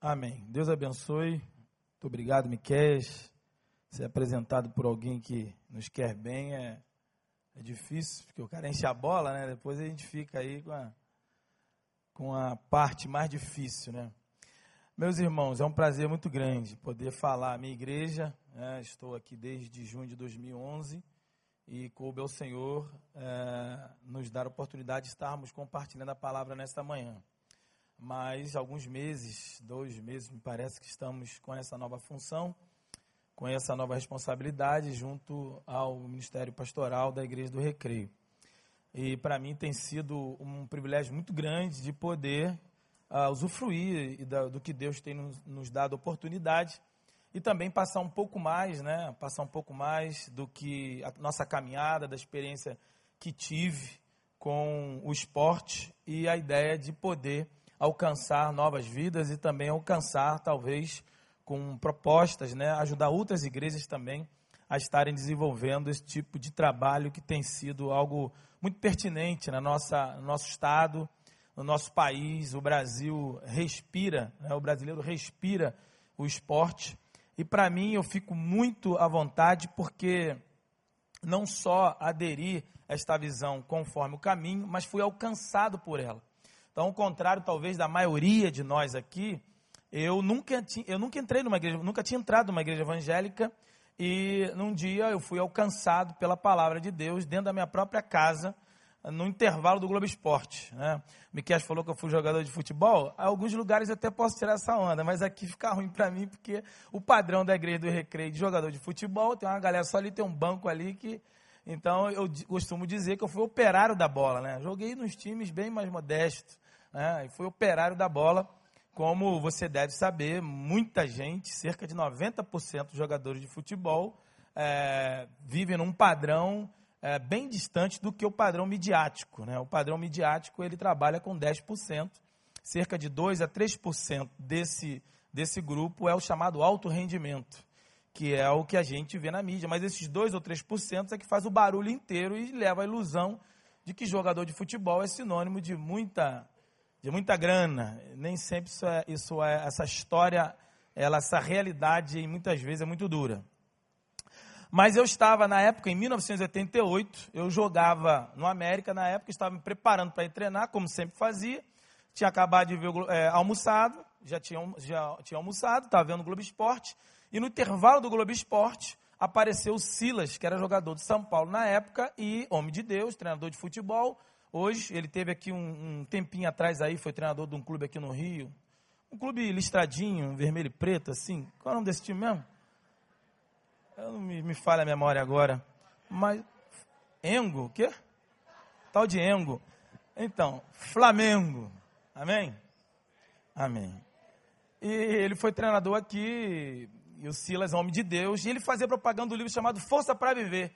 Amém. Deus abençoe. Muito obrigado, Miquel. Ser apresentado por alguém que nos quer bem é, é difícil, porque o cara enche a bola, né? Depois a gente fica aí com a, com a parte mais difícil, né? Meus irmãos, é um prazer muito grande poder falar à minha igreja. Né? Estou aqui desde junho de 2011 e coube ao Senhor é, nos dar a oportunidade de estarmos compartilhando a palavra nesta manhã. Mas alguns meses, dois meses, me parece que estamos com essa nova função, com essa nova responsabilidade junto ao Ministério Pastoral da Igreja do Recreio. E para mim tem sido um privilégio muito grande de poder uh, usufruir do que Deus tem nos, nos, dado oportunidade e também passar um pouco mais, né? Passar um pouco mais do que a nossa caminhada, da experiência que tive com o esporte e a ideia de poder alcançar novas vidas e também alcançar, talvez, com propostas, né? Ajudar outras igrejas também a estarem desenvolvendo esse tipo de trabalho que tem sido algo muito pertinente na nossa, no nosso estado, no nosso país, o Brasil respira, né? o brasileiro respira o esporte. E para mim eu fico muito à vontade porque não só aderi a esta visão conforme o caminho, mas fui alcançado por ela. Então, ao contrário talvez da maioria de nós aqui, eu nunca, eu nunca entrei numa igreja, nunca tinha entrado numa igreja evangélica e num dia eu fui alcançado pela palavra de Deus dentro da minha própria casa no intervalo do Globo Esporte. Né? Miquel falou que eu fui jogador de futebol. Em alguns lugares eu até posso tirar essa onda, mas aqui fica ruim para mim, porque o padrão da igreja do recreio de jogador de futebol, tem uma galera só ali, tem um banco ali que. Então eu costumo dizer que eu fui operário da bola. Né? Joguei nos times bem mais modestos. Né? E fui operário da bola. Como você deve saber, muita gente, cerca de 90% dos jogadores de futebol, é, vivem num padrão é, bem distante do que o padrão midiático. Né? O padrão midiático ele trabalha com 10%, cerca de 2 a 3% desse, desse grupo é o chamado alto rendimento, que é o que a gente vê na mídia. Mas esses 2 ou 3% é que faz o barulho inteiro e leva a ilusão de que jogador de futebol é sinônimo de muita, de muita grana. Nem sempre isso é, isso é essa história, ela, essa realidade muitas vezes é muito dura. Mas eu estava, na época, em 1988, eu jogava no América, na época, estava me preparando para ir treinar, como sempre fazia. Tinha acabado de ver é, almoçado, já tinha, já tinha almoçado, estava vendo o Globo Esporte. E no intervalo do Globo Esporte, apareceu o Silas, que era jogador de São Paulo na época, e homem de Deus, treinador de futebol. Hoje, ele teve aqui um, um tempinho atrás aí, foi treinador de um clube aqui no Rio. Um clube listradinho, vermelho e preto, assim. Qual é o nome desse time mesmo? Eu não me, me falha a memória agora. Mas. Engo, o quê? Tal de Engo. Então, Flamengo. Amém? Amém. E ele foi treinador aqui, e o Silas, homem de Deus, e ele fazia propaganda do livro chamado Força para Viver.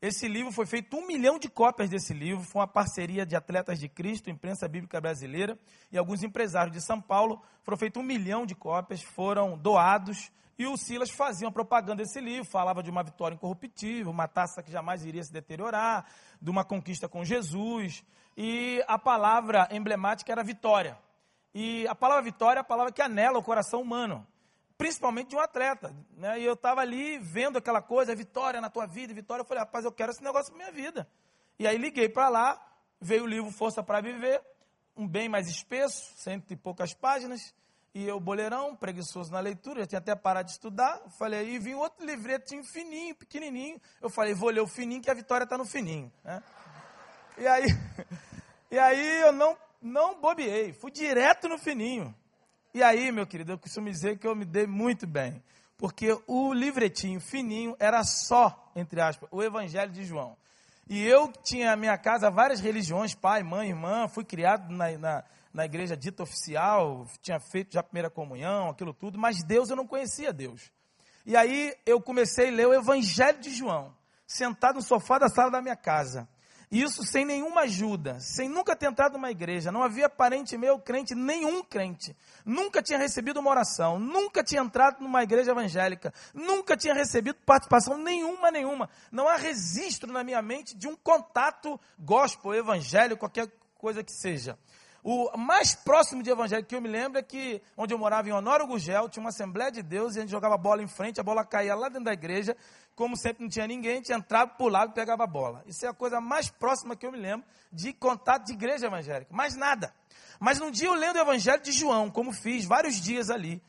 Esse livro foi feito um milhão de cópias desse livro, foi uma parceria de atletas de Cristo, imprensa bíblica brasileira e alguns empresários de São Paulo. Foram feitos um milhão de cópias, foram doados e o Silas fazia uma propaganda desse livro, falava de uma vitória incorruptível, uma taça que jamais iria se deteriorar, de uma conquista com Jesus. E a palavra emblemática era vitória. E a palavra vitória é a palavra que anela o coração humano, principalmente de um atleta. Né? E eu estava ali vendo aquela coisa, vitória na tua vida, vitória. Eu falei, rapaz, eu quero esse negócio na minha vida. E aí liguei para lá, veio o livro Força para Viver, um bem mais espesso, cento e poucas páginas. E eu, boleirão, preguiçoso na leitura, já tinha até parado de estudar. Falei, aí vim outro livretinho fininho, pequenininho. Eu falei, vou ler o fininho, que a vitória está no fininho. Né? E aí, e aí eu não, não bobeei, fui direto no fininho. E aí, meu querido, eu costumo dizer que eu me dei muito bem. Porque o livretinho fininho era só, entre aspas, o Evangelho de João. E eu tinha na minha casa várias religiões, pai, mãe, irmã, fui criado na, na na igreja dita oficial, tinha feito já a primeira comunhão, aquilo tudo, mas Deus eu não conhecia Deus. E aí eu comecei a ler o Evangelho de João, sentado no sofá da sala da minha casa. Isso sem nenhuma ajuda, sem nunca ter entrado numa igreja, não havia parente meu crente, nenhum crente, nunca tinha recebido uma oração, nunca tinha entrado numa igreja evangélica, nunca tinha recebido participação nenhuma, nenhuma. Não há registro na minha mente de um contato gospel, evangelho, qualquer coisa que seja. O mais próximo de evangélico que eu me lembro é que, onde eu morava em Honório Gugel, tinha uma Assembleia de Deus e a gente jogava bola em frente, a bola caía lá dentro da igreja. Como sempre não tinha ninguém, a gente entrava, pulava e pegava a bola. Isso é a coisa mais próxima que eu me lembro de contato de igreja evangélica. Mais nada. Mas num dia eu lendo o Evangelho de João, como fiz vários dias ali,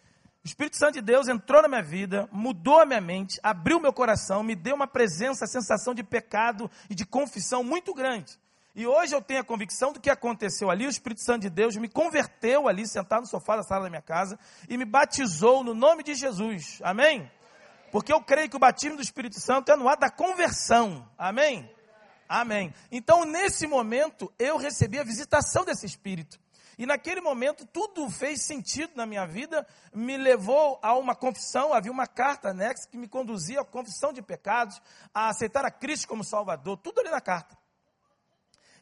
o Espírito Santo de Deus entrou na minha vida, mudou a minha mente, abriu meu coração, me deu uma presença, sensação de pecado e de confissão muito grande. E hoje eu tenho a convicção do que aconteceu ali. O Espírito Santo de Deus me converteu ali, sentado no sofá da sala da minha casa, e me batizou no nome de Jesus. Amém? Porque eu creio que o batismo do Espírito Santo é no ato da conversão. Amém? Amém. Então, nesse momento, eu recebi a visitação desse Espírito. E naquele momento tudo fez sentido na minha vida, me levou a uma confissão, havia uma carta anexa que me conduzia à confissão de pecados, a aceitar a Cristo como Salvador, tudo ali na carta.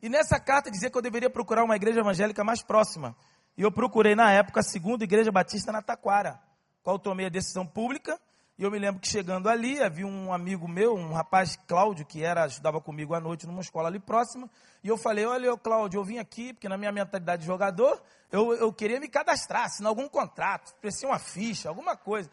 E nessa carta dizia que eu deveria procurar uma igreja evangélica mais próxima. E eu procurei na época a segunda igreja batista na Taquara, qual tomei a decisão pública. E eu me lembro que chegando ali, havia um amigo meu, um rapaz, Cláudio, que era ajudava comigo à noite numa escola ali próxima. E eu falei: Olha, Cláudio, eu vim aqui, porque na minha mentalidade de jogador, eu, eu queria me cadastrar, assinar algum contrato, precisa uma ficha, alguma coisa.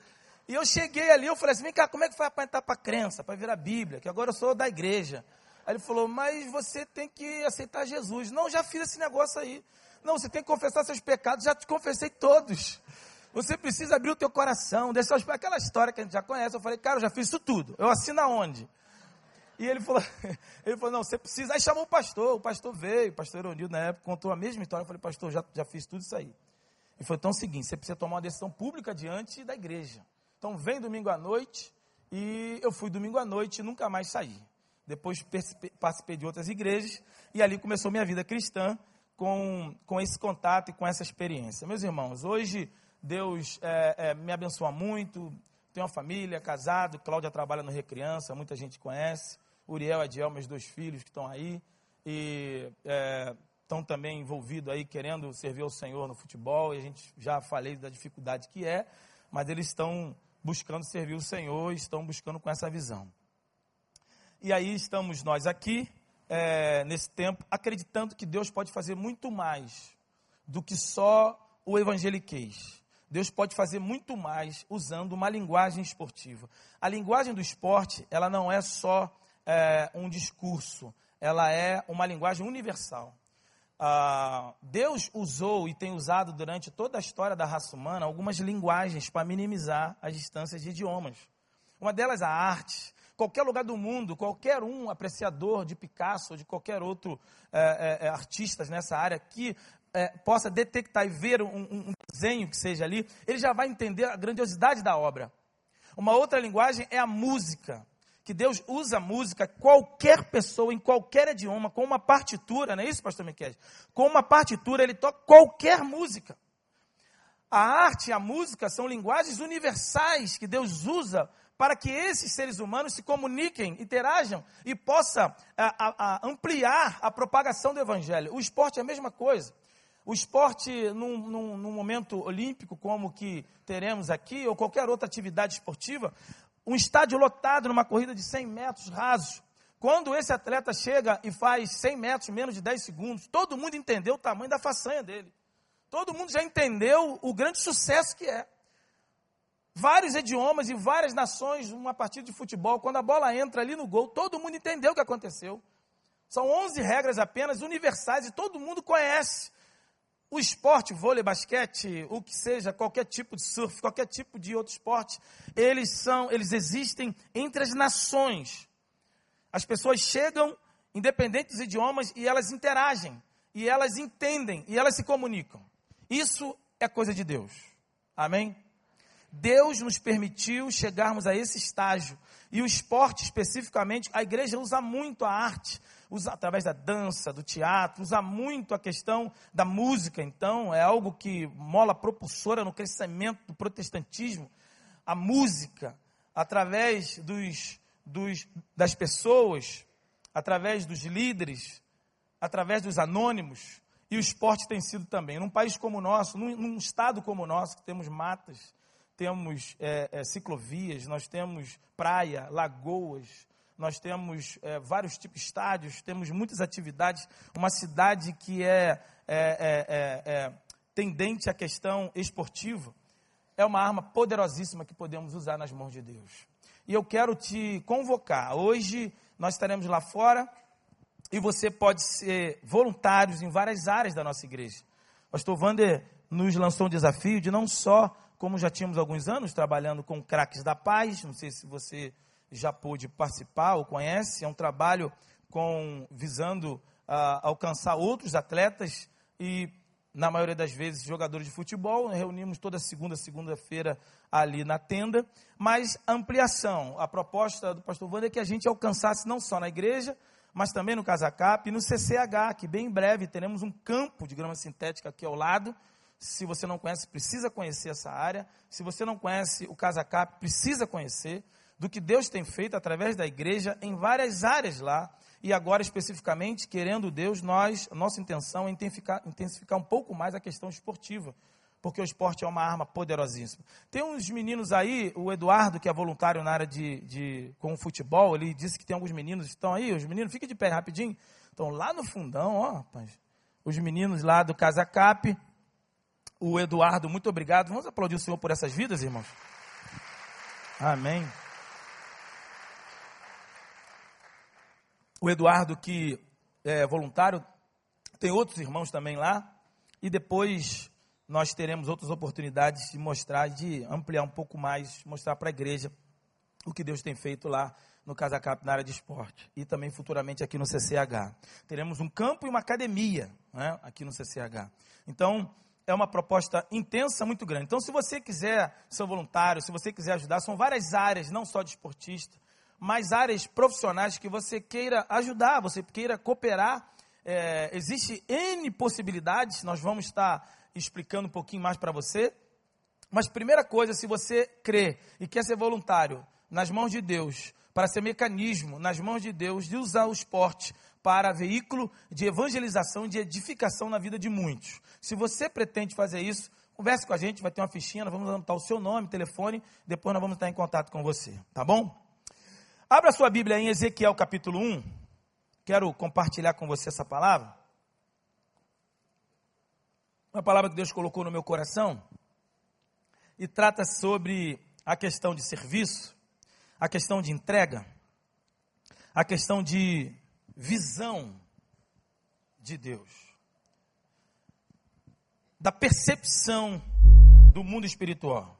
E eu cheguei ali, eu falei assim: Vem cá, como é que faz para entrar para a crença, para virar Bíblia? Que agora eu sou da igreja. Aí ele falou, mas você tem que aceitar Jesus. Não, já fiz esse negócio aí. Não, você tem que confessar seus pecados, já te confessei todos. Você precisa abrir o teu coração, deixar aquela história que a gente já conhece. Eu falei, cara, eu já fiz isso tudo. Eu assino aonde? E ele falou, ele falou, não, você precisa. Aí chamou o pastor, o pastor veio, o pastor Eronildo na época contou a mesma história. Eu falei, pastor, já, já fiz tudo isso aí. Ele falou, então é o seguinte, você precisa tomar uma decisão pública diante da igreja. Então vem domingo à noite, e eu fui domingo à noite e nunca mais saí. Depois participei de outras igrejas e ali começou minha vida cristã com, com esse contato e com essa experiência. Meus irmãos, hoje Deus é, é, me abençoa muito. Tenho uma família, casado. Cláudia trabalha no Recriança, muita gente conhece. Uriel e Adiel, meus dois filhos que estão aí. E é, estão também envolvidos aí, querendo servir ao Senhor no futebol. E a gente já falei da dificuldade que é, mas eles estão buscando servir o Senhor estão buscando com essa visão. E aí estamos nós aqui, é, nesse tempo, acreditando que Deus pode fazer muito mais do que só o evangeliquez. Deus pode fazer muito mais usando uma linguagem esportiva. A linguagem do esporte, ela não é só é, um discurso, ela é uma linguagem universal. Ah, Deus usou e tem usado durante toda a história da raça humana algumas linguagens para minimizar as distâncias de idiomas. Uma delas a arte, qualquer lugar do mundo, qualquer um apreciador de Picasso ou de qualquer outro é, é, artista nessa área que é, possa detectar e ver um, um, desenho que seja ali, ele já vai entender a grandiosidade da obra. Uma outra linguagem é a música, que Deus usa a música, qualquer pessoa, em qualquer idioma, com uma partitura, não é isso, pastor Miquel? Com uma partitura, ele toca qualquer música. A arte e a música são linguagens universais que Deus usa para que esses seres humanos se comuniquem, interajam e possa a, a, a ampliar a propagação do evangelho. O esporte é a mesma coisa. O esporte, num, num, num, momento olímpico, como que teremos aqui, ou qualquer outra atividade esportiva, um estádio lotado numa corrida de 100 metros rasos. Quando esse atleta chega e faz 100 metros menos de 10 segundos, todo mundo entendeu o tamanho da façanha dele. Todo mundo já entendeu o grande sucesso que é vários idiomas e várias nações numa partida de futebol. Quando a bola entra ali no gol, todo mundo entendeu o que aconteceu. São 11 regras apenas universais e todo mundo conhece. O esporte, vôlei, basquete, o que seja, qualquer tipo de surf, qualquer tipo de outro esporte, eles são, eles existem entre as nações. As pessoas chegam, independente dos idiomas, e elas interagem, e elas entendem, e elas se comunicam. Isso é coisa de Deus. Amém? Deus nos permitiu chegarmos a esse estágio. E o esporte, especificamente, a igreja usa muito a arte, usa através da dança, do teatro, usa muito a questão da música. Então, é algo que mola propulsora no crescimento do protestantismo. A música, através dos, dos, das pessoas, através dos líderes, através dos anônimos. E o esporte tem sido também. Num país como o nosso, num, num estado como o nosso, que temos matas, temos é, é, ciclovias, nós temos praia, lagoas, nós temos é, vários tipos de estádios, temos muitas atividades. Uma cidade que é, é, é, é, tendente à questão esportiva, é uma arma poderosíssima que podemos usar nas mãos de Deus. E eu quero te convocar. Hoje nós estaremos lá fora e você pode ser voluntário em várias áreas da nossa igreja. Pastor Vander nos lançou um desafio de não só, como já tínhamos alguns anos, trabalhando com craques da paz, não sei se você já pôde participar ou conhece, é um trabalho com visando uh, alcançar outros atletas e na maioria das vezes jogadores de futebol, reunimos toda segunda, segunda-feira ali na tenda, mas ampliação, a proposta do pastor Wander é que a gente alcançasse não só na igreja, mas também no Casacap e no CCH, que bem em breve teremos um campo de grama sintética aqui ao lado, se você não conhece, precisa conhecer essa área, se você não conhece o Casacap, precisa conhecer, do que Deus tem feito através da igreja em várias áreas lá, e agora, especificamente, querendo Deus, nós, nossa intenção é intensificar, intensificar um pouco mais a questão esportiva, porque o esporte é uma arma poderosíssima. Tem uns meninos aí, o Eduardo, que é voluntário na área de, de com o futebol, ele disse que tem alguns meninos estão aí, os meninos, fiquem de pé rapidinho, estão lá no fundão, ó, rapaz, os meninos lá do Casa Cap, o Eduardo, muito obrigado. Vamos aplaudir o Senhor por essas vidas, irmãos? Amém. o Eduardo, que é voluntário, tem outros irmãos também lá, e depois nós teremos outras oportunidades de mostrar, de ampliar um pouco mais, mostrar para a igreja o que Deus tem feito lá no Casacap na área de esporte e também futuramente aqui no CCH. Teremos um campo e uma academia né, aqui no CCH. Então, é uma proposta intensa, muito grande. Então, se você quiser ser voluntário, se você quiser ajudar, são várias áreas, não só de esportista, mais áreas profissionais que você queira ajudar, você queira cooperar. É, existe N possibilidades, nós vamos estar explicando um pouquinho mais para você. Mas primeira coisa, se você crê e quer ser voluntário nas mãos de Deus, para ser mecanismo nas mãos de Deus, de usar o esporte para veículo de evangelização, de edificação na vida de muitos. Se você pretende fazer isso, converse com a gente, vai ter uma fichinha, nós vamos anotar o seu nome, telefone, depois nós vamos estar em contato com você, tá bom? Abra sua Bíblia em Ezequiel capítulo 1. Quero compartilhar com você essa palavra. Uma palavra que Deus colocou no meu coração e trata sobre a questão de serviço, a questão de entrega, a questão de visão de Deus, da percepção do mundo espiritual.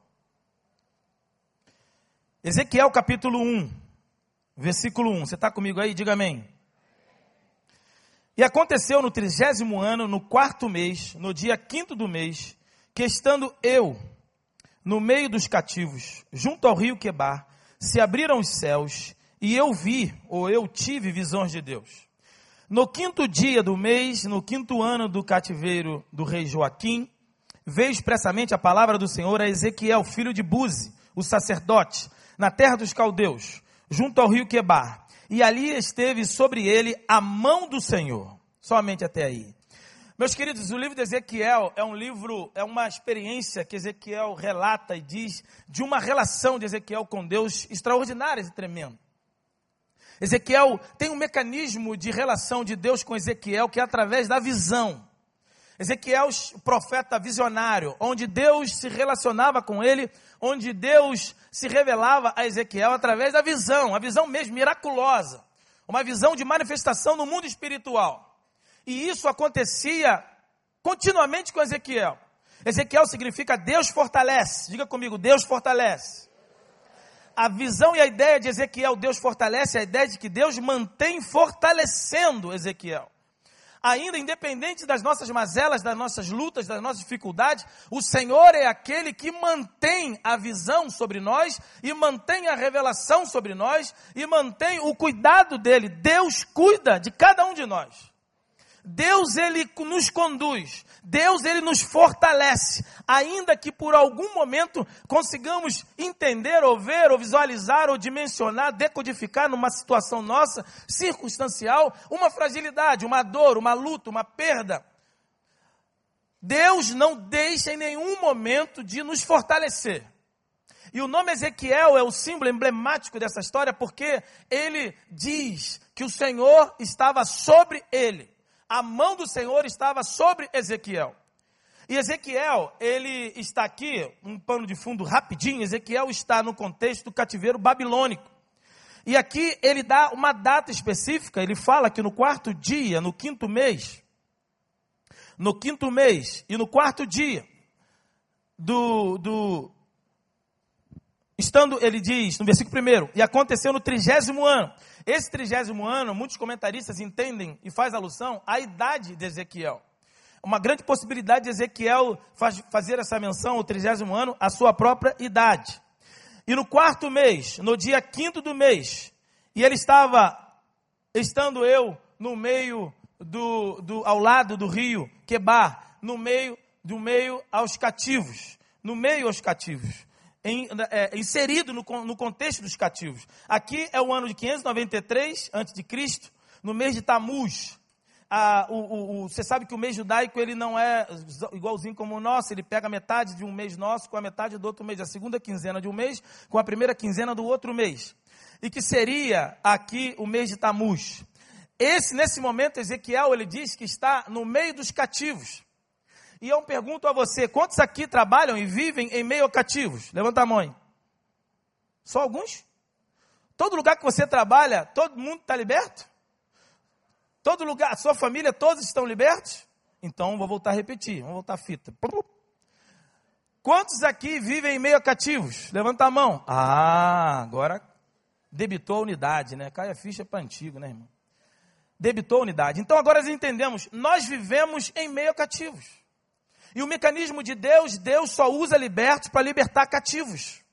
Ezequiel capítulo 1, versículo 1. Você está comigo aí? Diga amém. E aconteceu no trigésimo ano, no quarto mês, no dia quinto do mês, que estando eu no meio dos cativos, junto ao rio Quebar, se abriram os céus, e eu vi, ou eu tive visões de Deus. No quinto dia do mês, no quinto ano do cativeiro do rei Joaquim, veio expressamente a palavra do Senhor a Ezequiel, filho de Buzi, o sacerdote, na terra dos caldeus, junto ao rio Quebar. E ali esteve sobre ele a mão do Senhor. Somente até aí. Meus queridos, o livro de Ezequiel é um livro, é uma experiência que Ezequiel relata e diz de uma relação de Ezequiel com Deus extraordinária e tremenda. Ezequiel tem um mecanismo de relação de Deus com Ezequiel que é através da visão. Ezequiel, profeta visionário, onde Deus se relacionava com ele, onde Deus se revelava a Ezequiel através da visão, a visão mesmo miraculosa, uma visão de manifestação no mundo espiritual. E isso acontecia continuamente com Ezequiel. Ezequiel significa Deus fortalece. Diga comigo, Deus fortalece. A visão e a ideia de Ezequiel, Deus fortalece, é a ideia de que Deus mantém fortalecendo Ezequiel ainda independente das nossas mazelas, das nossas lutas, das nossas dificuldades, o Senhor é aquele que mantém a visão sobre nós e mantém a revelação sobre nós e mantém o cuidado dele. Deus cuida de cada um de nós. Deus ele nos conduz, Deus ele nos fortalece, ainda que por algum momento consigamos entender ou ver ou visualizar ou dimensionar, decodificar numa situação nossa circunstancial uma fragilidade, uma dor, uma luta, uma perda. Deus não deixa em nenhum momento de nos fortalecer. E o nome Ezequiel é o símbolo emblemático dessa história porque ele diz que o Senhor estava sobre ele a mão do Senhor estava sobre Ezequiel. E Ezequiel, ele está aqui, um pano de fundo rapidinho, Ezequiel está no contexto do cativeiro babilônico. E aqui ele dá uma data específica, ele fala que no quarto dia, no quinto mês, no quinto mês e no quarto dia do, do estando, ele diz no versículo primeiro, e aconteceu no trigésimo ano. Esse trigésimo ano, muitos comentaristas entendem e faz alusão à idade de Ezequiel. Uma grande possibilidade de Ezequiel faz, fazer essa menção, o trigésimo ano, à sua própria idade. E no quarto mês, no dia quinto do mês, e ele estava, estando eu no meio do, do ao lado do rio Quebar, no meio do meio aos cativos, no meio aos cativos, em, é, inserido no, no contexto dos cativos. Aqui é o ano de 593 a.C., no mês de Tamuz. Ah, o, o, o, você sabe que o mês judaico ele não é igualzinho como o nosso, ele pega metade de um mês nosso com a metade do outro mês, a segunda quinzena de um mês com a primeira quinzena do outro mês. E que seria aqui o mês de Tamuz. Esse, nesse momento, Ezequiel, ele diz que está no meio dos cativos. E eu pergunto a você, quantos aqui trabalham e vivem em meio a cativos? Levanta a mão. Só alguns? Todo lugar que você trabalha, todo mundo está liberto? Todo lugar, a sua família, todos estão libertos? Então, vou voltar a repetir, vamos voltar a fita. Quantos aqui vivem em meio a cativos? Levanta a mão. Ah, agora debitou a unidade, né? Cai a ficha para antigo, né, irmão? Debitou a unidade. Então, agora nós entendemos, nós vivemos em meio a cativos. E o mecanismo de Deus, Deus só usa libertos para libertar cativos.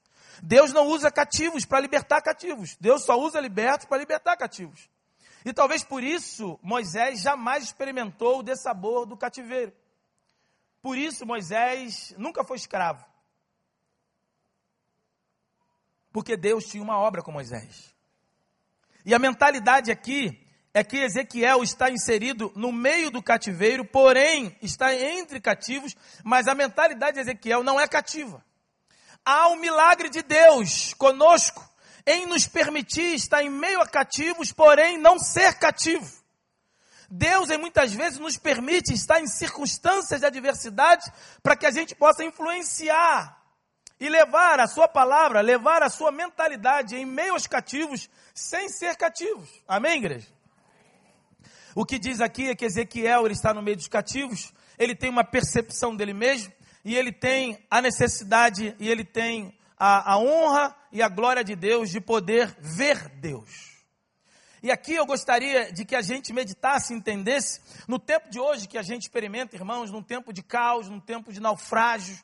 Deus não usa cativos para libertar cativos. Deus só usa libertos para libertar cativos. E talvez por isso Moisés jamais experimentou o dessabor do cativeiro. Por isso Moisés nunca foi escravo. Porque Deus tinha uma obra com Moisés. E a mentalidade aqui é que Ezequiel está inserido no meio do cativeiro, porém está entre cativos, mas a mentalidade de Ezequiel não é cativa. Há um milagre de Deus conosco em nos permitir estar em meio a cativos, porém não ser cativo. Deus, em muitas vezes, nos permite estar em circunstâncias de adversidade para que a gente possa influenciar e levar a sua palavra, levar a sua mentalidade em meio aos cativos, sem ser cativos. Amém, igreja? O que diz aqui é que Ezequiel ele está no meio dos cativos, ele tem uma percepção dele mesmo, e ele tem a necessidade, e ele tem a, a honra e a glória de Deus de poder ver Deus. E aqui eu gostaria de que a gente meditasse entendesse, no tempo de hoje que a gente experimenta, irmãos, num tempo de caos, num tempo de naufrágio,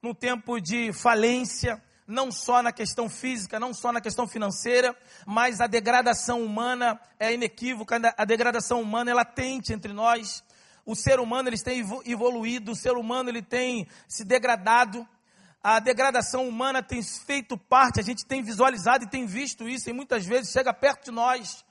num tempo de falência, não só na questão física, não só na questão financeira, mas a degradação humana é inequívoca, a degradação humana é latente entre nós. O ser humano ele tem evoluído, o ser humano ele tem se degradado, a degradação humana tem feito parte, a gente tem visualizado e tem visto isso, e muitas vezes chega perto de nós.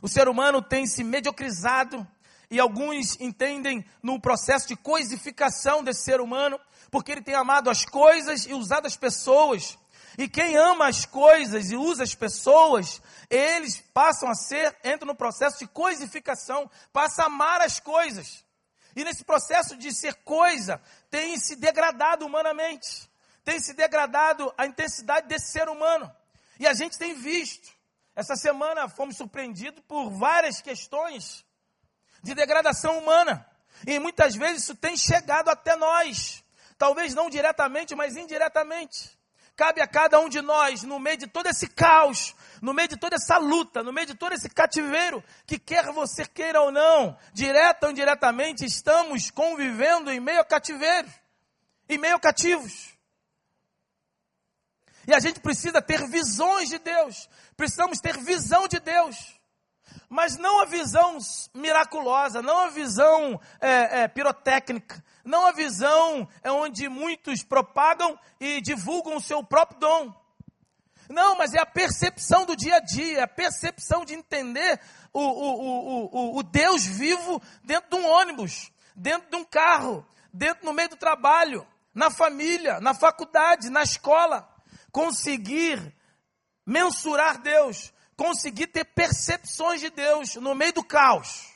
O ser humano tem se mediocrizado, e alguns entendem num processo de coisificação desse ser humano, porque ele tem amado as coisas e usado as pessoas. E quem ama as coisas e usa as pessoas, eles passam a ser, entram no processo de coisificação, passa a amar as coisas. E nesse processo de ser coisa, tem se degradado humanamente tem se degradado a intensidade desse ser humano. E a gente tem visto. Essa semana fomos surpreendidos por várias questões de degradação humana. E muitas vezes isso tem chegado até nós. Talvez não diretamente, mas indiretamente. Cabe a cada um de nós, no meio de todo esse caos, no meio de toda essa luta, no meio de todo esse cativeiro, que quer você queira ou não, direta ou indiretamente, estamos convivendo em meio a cativeiro, em meio a cativos. E a gente precisa ter visões de Deus. Precisamos ter visão de Deus. Mas não a visão miraculosa, não a visão é, é, pirotécnica, não a visão é onde muitos propagam e divulgam o seu próprio dom. Não, mas é a percepção do dia a dia, é a percepção de entender o, o, o, o, Deus vivo dentro de um ônibus, dentro de um carro, dentro no meio do trabalho, na família, na faculdade, na escola conseguir mensurar Deus, conseguir ter percepções de Deus no meio do caos.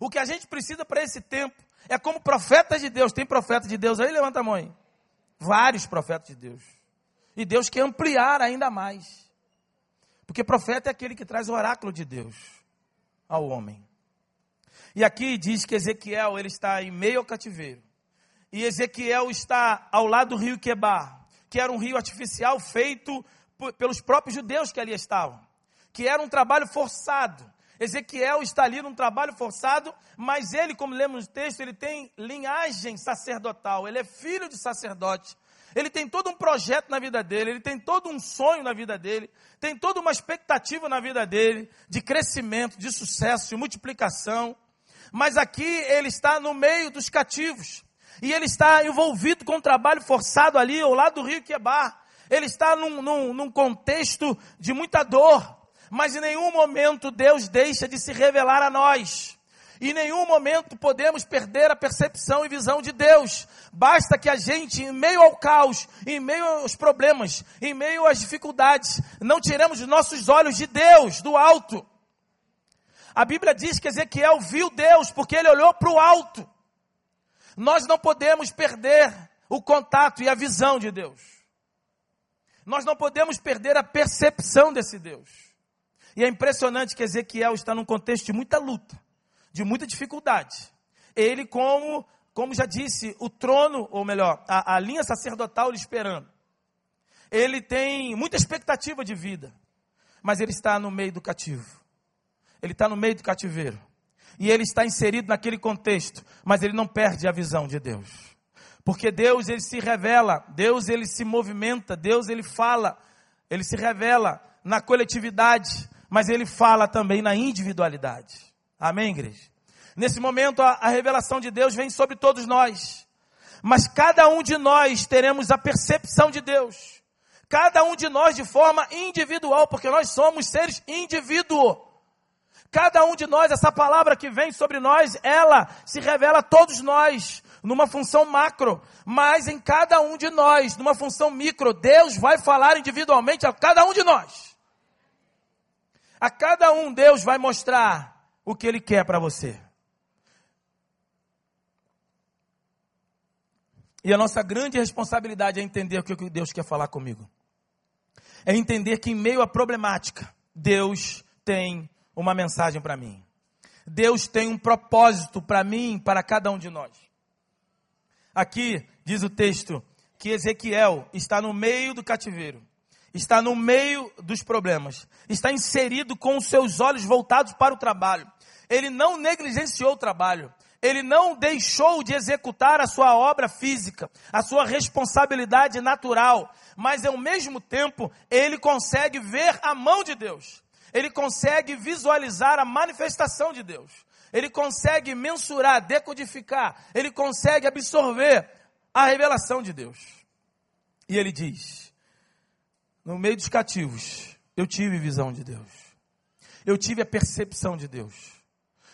O que a gente precisa para esse tempo é como profetas de Deus. Tem profeta de Deus aí? Levanta a mão aí. Vários profetas de Deus. E Deus quer ampliar ainda mais. Porque profeta é aquele que traz o oráculo de Deus ao homem. E aqui diz que Ezequiel ele está em meio ao cativeiro. E Ezequiel está ao lado do rio Quebar, que era um rio artificial feito pelos próprios judeus que ali estavam, que era um trabalho forçado. Ezequiel está ali num trabalho forçado, mas ele, como lemos no texto, ele tem linhagem sacerdotal, ele é filho de sacerdote. Ele tem todo um projeto na vida dele, ele tem todo um sonho na vida dele, tem toda uma expectativa na vida dele de crescimento, de sucesso, de multiplicação. Mas aqui ele está no meio dos cativos. E ele está envolvido com um trabalho forçado ali ao lado do rio Quebar. Ele está num, num, num contexto de muita dor. Mas em nenhum momento Deus deixa de se revelar a nós. Em nenhum momento podemos perder a percepção e visão de Deus. Basta que a gente, em meio ao caos, em meio aos problemas, em meio às dificuldades, não tiremos os nossos olhos de Deus, do alto. A Bíblia diz que Ezequiel viu Deus porque ele olhou para o alto. Nós não podemos perder o contato e a visão de Deus. Nós não podemos perder a percepção desse Deus. E é impressionante que Ezequiel está num contexto de muita luta de muita dificuldade. Ele, como, como já disse, o trono, ou melhor, a, a linha sacerdotal lhe esperando. Ele tem muita expectativa de vida, mas ele está no meio do cativo. Ele está no meio do cativeiro. E ele está inserido naquele contexto, mas ele não perde a visão de Deus. Porque Deus, ele se revela, Deus, ele se movimenta, Deus, ele fala, ele se revela na coletividade, mas ele fala também na individualidade. Amém, igreja? Nesse momento, a, a revelação de Deus vem sobre todos nós. Mas cada um de nós teremos a percepção de Deus. Cada um de nós de forma individual, porque nós somos seres indivíduo. Cada um de nós, essa palavra que vem sobre nós, ela se revela a todos nós, numa função macro, mas em cada um de nós, numa função micro. Deus vai falar individualmente a cada um de nós. A cada um, Deus vai mostrar o que Ele quer para você. E a nossa grande responsabilidade é entender o que Deus quer falar comigo. É entender que em meio à problemática, Deus tem uma mensagem para mim. Deus tem um propósito para mim, para cada um de nós. Aqui diz o texto que Ezequiel está no meio do cativeiro está no meio dos problemas, está inserido com os seus olhos voltados para o trabalho. Ele não negligenciou o trabalho, ele não deixou de executar a sua obra física, a sua responsabilidade natural, mas ao mesmo tempo ele consegue ver a mão de Deus, ele consegue visualizar a manifestação de Deus, ele consegue mensurar, decodificar, ele consegue absorver a revelação de Deus. E ele diz: no meio dos cativos, eu tive visão de Deus. Eu tive a percepção de Deus.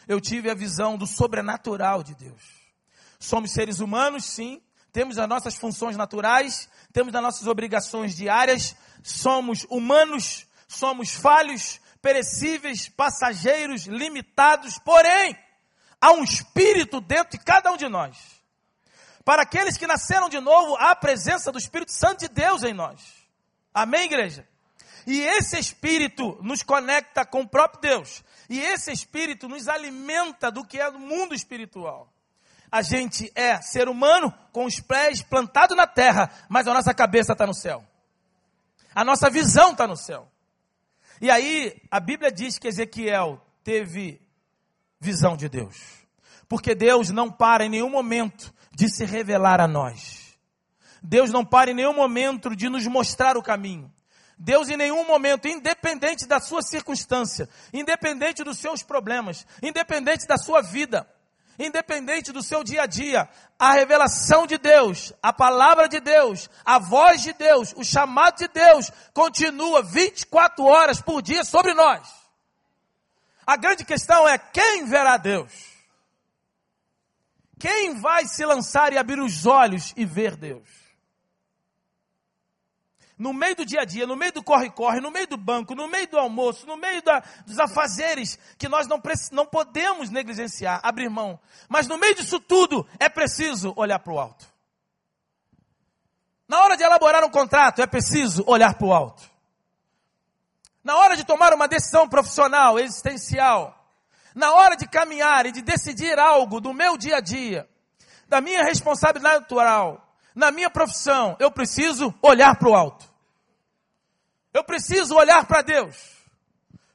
Eu tive a visão do sobrenatural de Deus. Somos seres humanos, sim. Temos as nossas funções naturais, temos as nossas obrigações diárias. Somos humanos, somos falhos, perecíveis, passageiros, limitados. Porém, há um espírito dentro de cada um de nós. Para aqueles que nasceram de novo, há a presença do Espírito Santo de Deus em nós. Amém, igreja? E esse Espírito nos conecta com o próprio Deus. E esse Espírito nos alimenta do que é do mundo espiritual. A gente é ser humano com os pés plantados na terra, mas a nossa cabeça está no céu. A nossa visão está no céu. E aí, a Bíblia diz que Ezequiel teve visão de Deus. Porque Deus não para em nenhum momento de se revelar a nós. Deus não para em nenhum momento de nos mostrar o caminho. Deus em nenhum momento, independente da sua circunstância, independente dos seus problemas, independente da sua vida, independente do seu dia a dia, a revelação de Deus, a palavra de Deus, a voz de Deus, o chamado de Deus continua 24 horas por dia sobre nós. A grande questão é quem verá Deus? Quem vai se lançar e abrir os olhos e ver Deus? No meio do dia a dia, no meio do corre-corre, no meio do banco, no meio do almoço, no meio da, dos afazeres, que nós não, não podemos negligenciar, abrir mão. Mas no meio disso tudo, é preciso olhar para o alto. Na hora de elaborar um contrato, é preciso olhar para o alto. Na hora de tomar uma decisão profissional, existencial, na hora de caminhar e de decidir algo do meu dia a dia, da minha responsabilidade natural, na minha profissão, eu preciso olhar para o alto. Eu preciso olhar para Deus.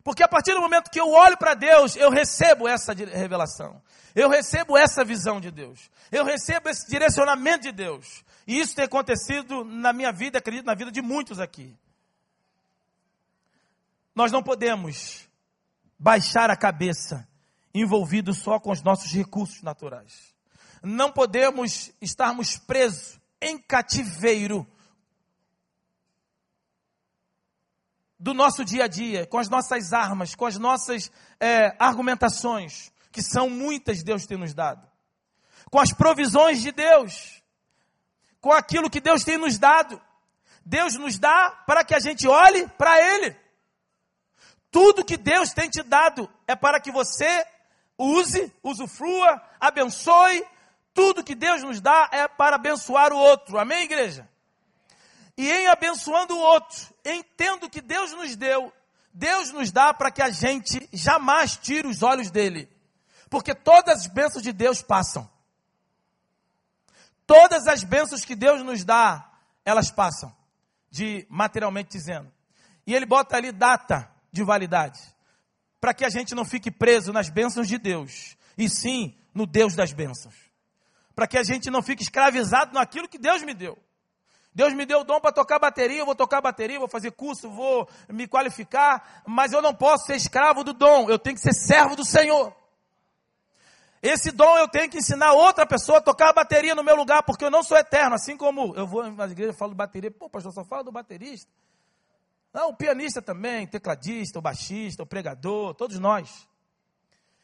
Porque a partir do momento que eu olho para Deus, eu recebo essa revelação. Eu recebo essa visão de Deus. Eu recebo esse direcionamento de Deus. E isso tem acontecido na minha vida, acredito, na vida de muitos aqui. Nós não podemos baixar a cabeça envolvidos só com os nossos recursos naturais. Não podemos estarmos presos em cativeiro do nosso dia a dia, com as nossas armas, com as nossas é, argumentações, que são muitas Deus tem nos dado, com as provisões de Deus, com aquilo que Deus tem nos dado. Deus nos dá para que a gente olhe para Ele. Tudo que Deus tem te dado é para que você use, usufrua, abençoe. Tudo que Deus nos dá é para abençoar o outro. Amém, igreja? E em abençoando o outro, entendo que Deus nos deu, Deus nos dá para que a gente jamais tire os olhos dele. Porque todas as bênçãos de Deus passam. Todas as bênçãos que Deus nos dá, elas passam, de materialmente dizendo. E ele bota ali data de validade, para que a gente não fique preso nas bênçãos de Deus, e sim no Deus das bênçãos. Para que a gente não fique escravizado naquilo que Deus me deu. Deus me deu o dom para tocar bateria, eu vou tocar bateria, vou fazer curso, vou me qualificar, mas eu não posso ser escravo do dom, eu tenho que ser servo do Senhor. Esse dom eu tenho que ensinar outra pessoa a tocar bateria no meu lugar, porque eu não sou eterno, assim como eu vou na igreja e falo bateria, pô, pastor, só fala do baterista. Não, o pianista também, o tecladista, o baixista, o pregador, todos nós.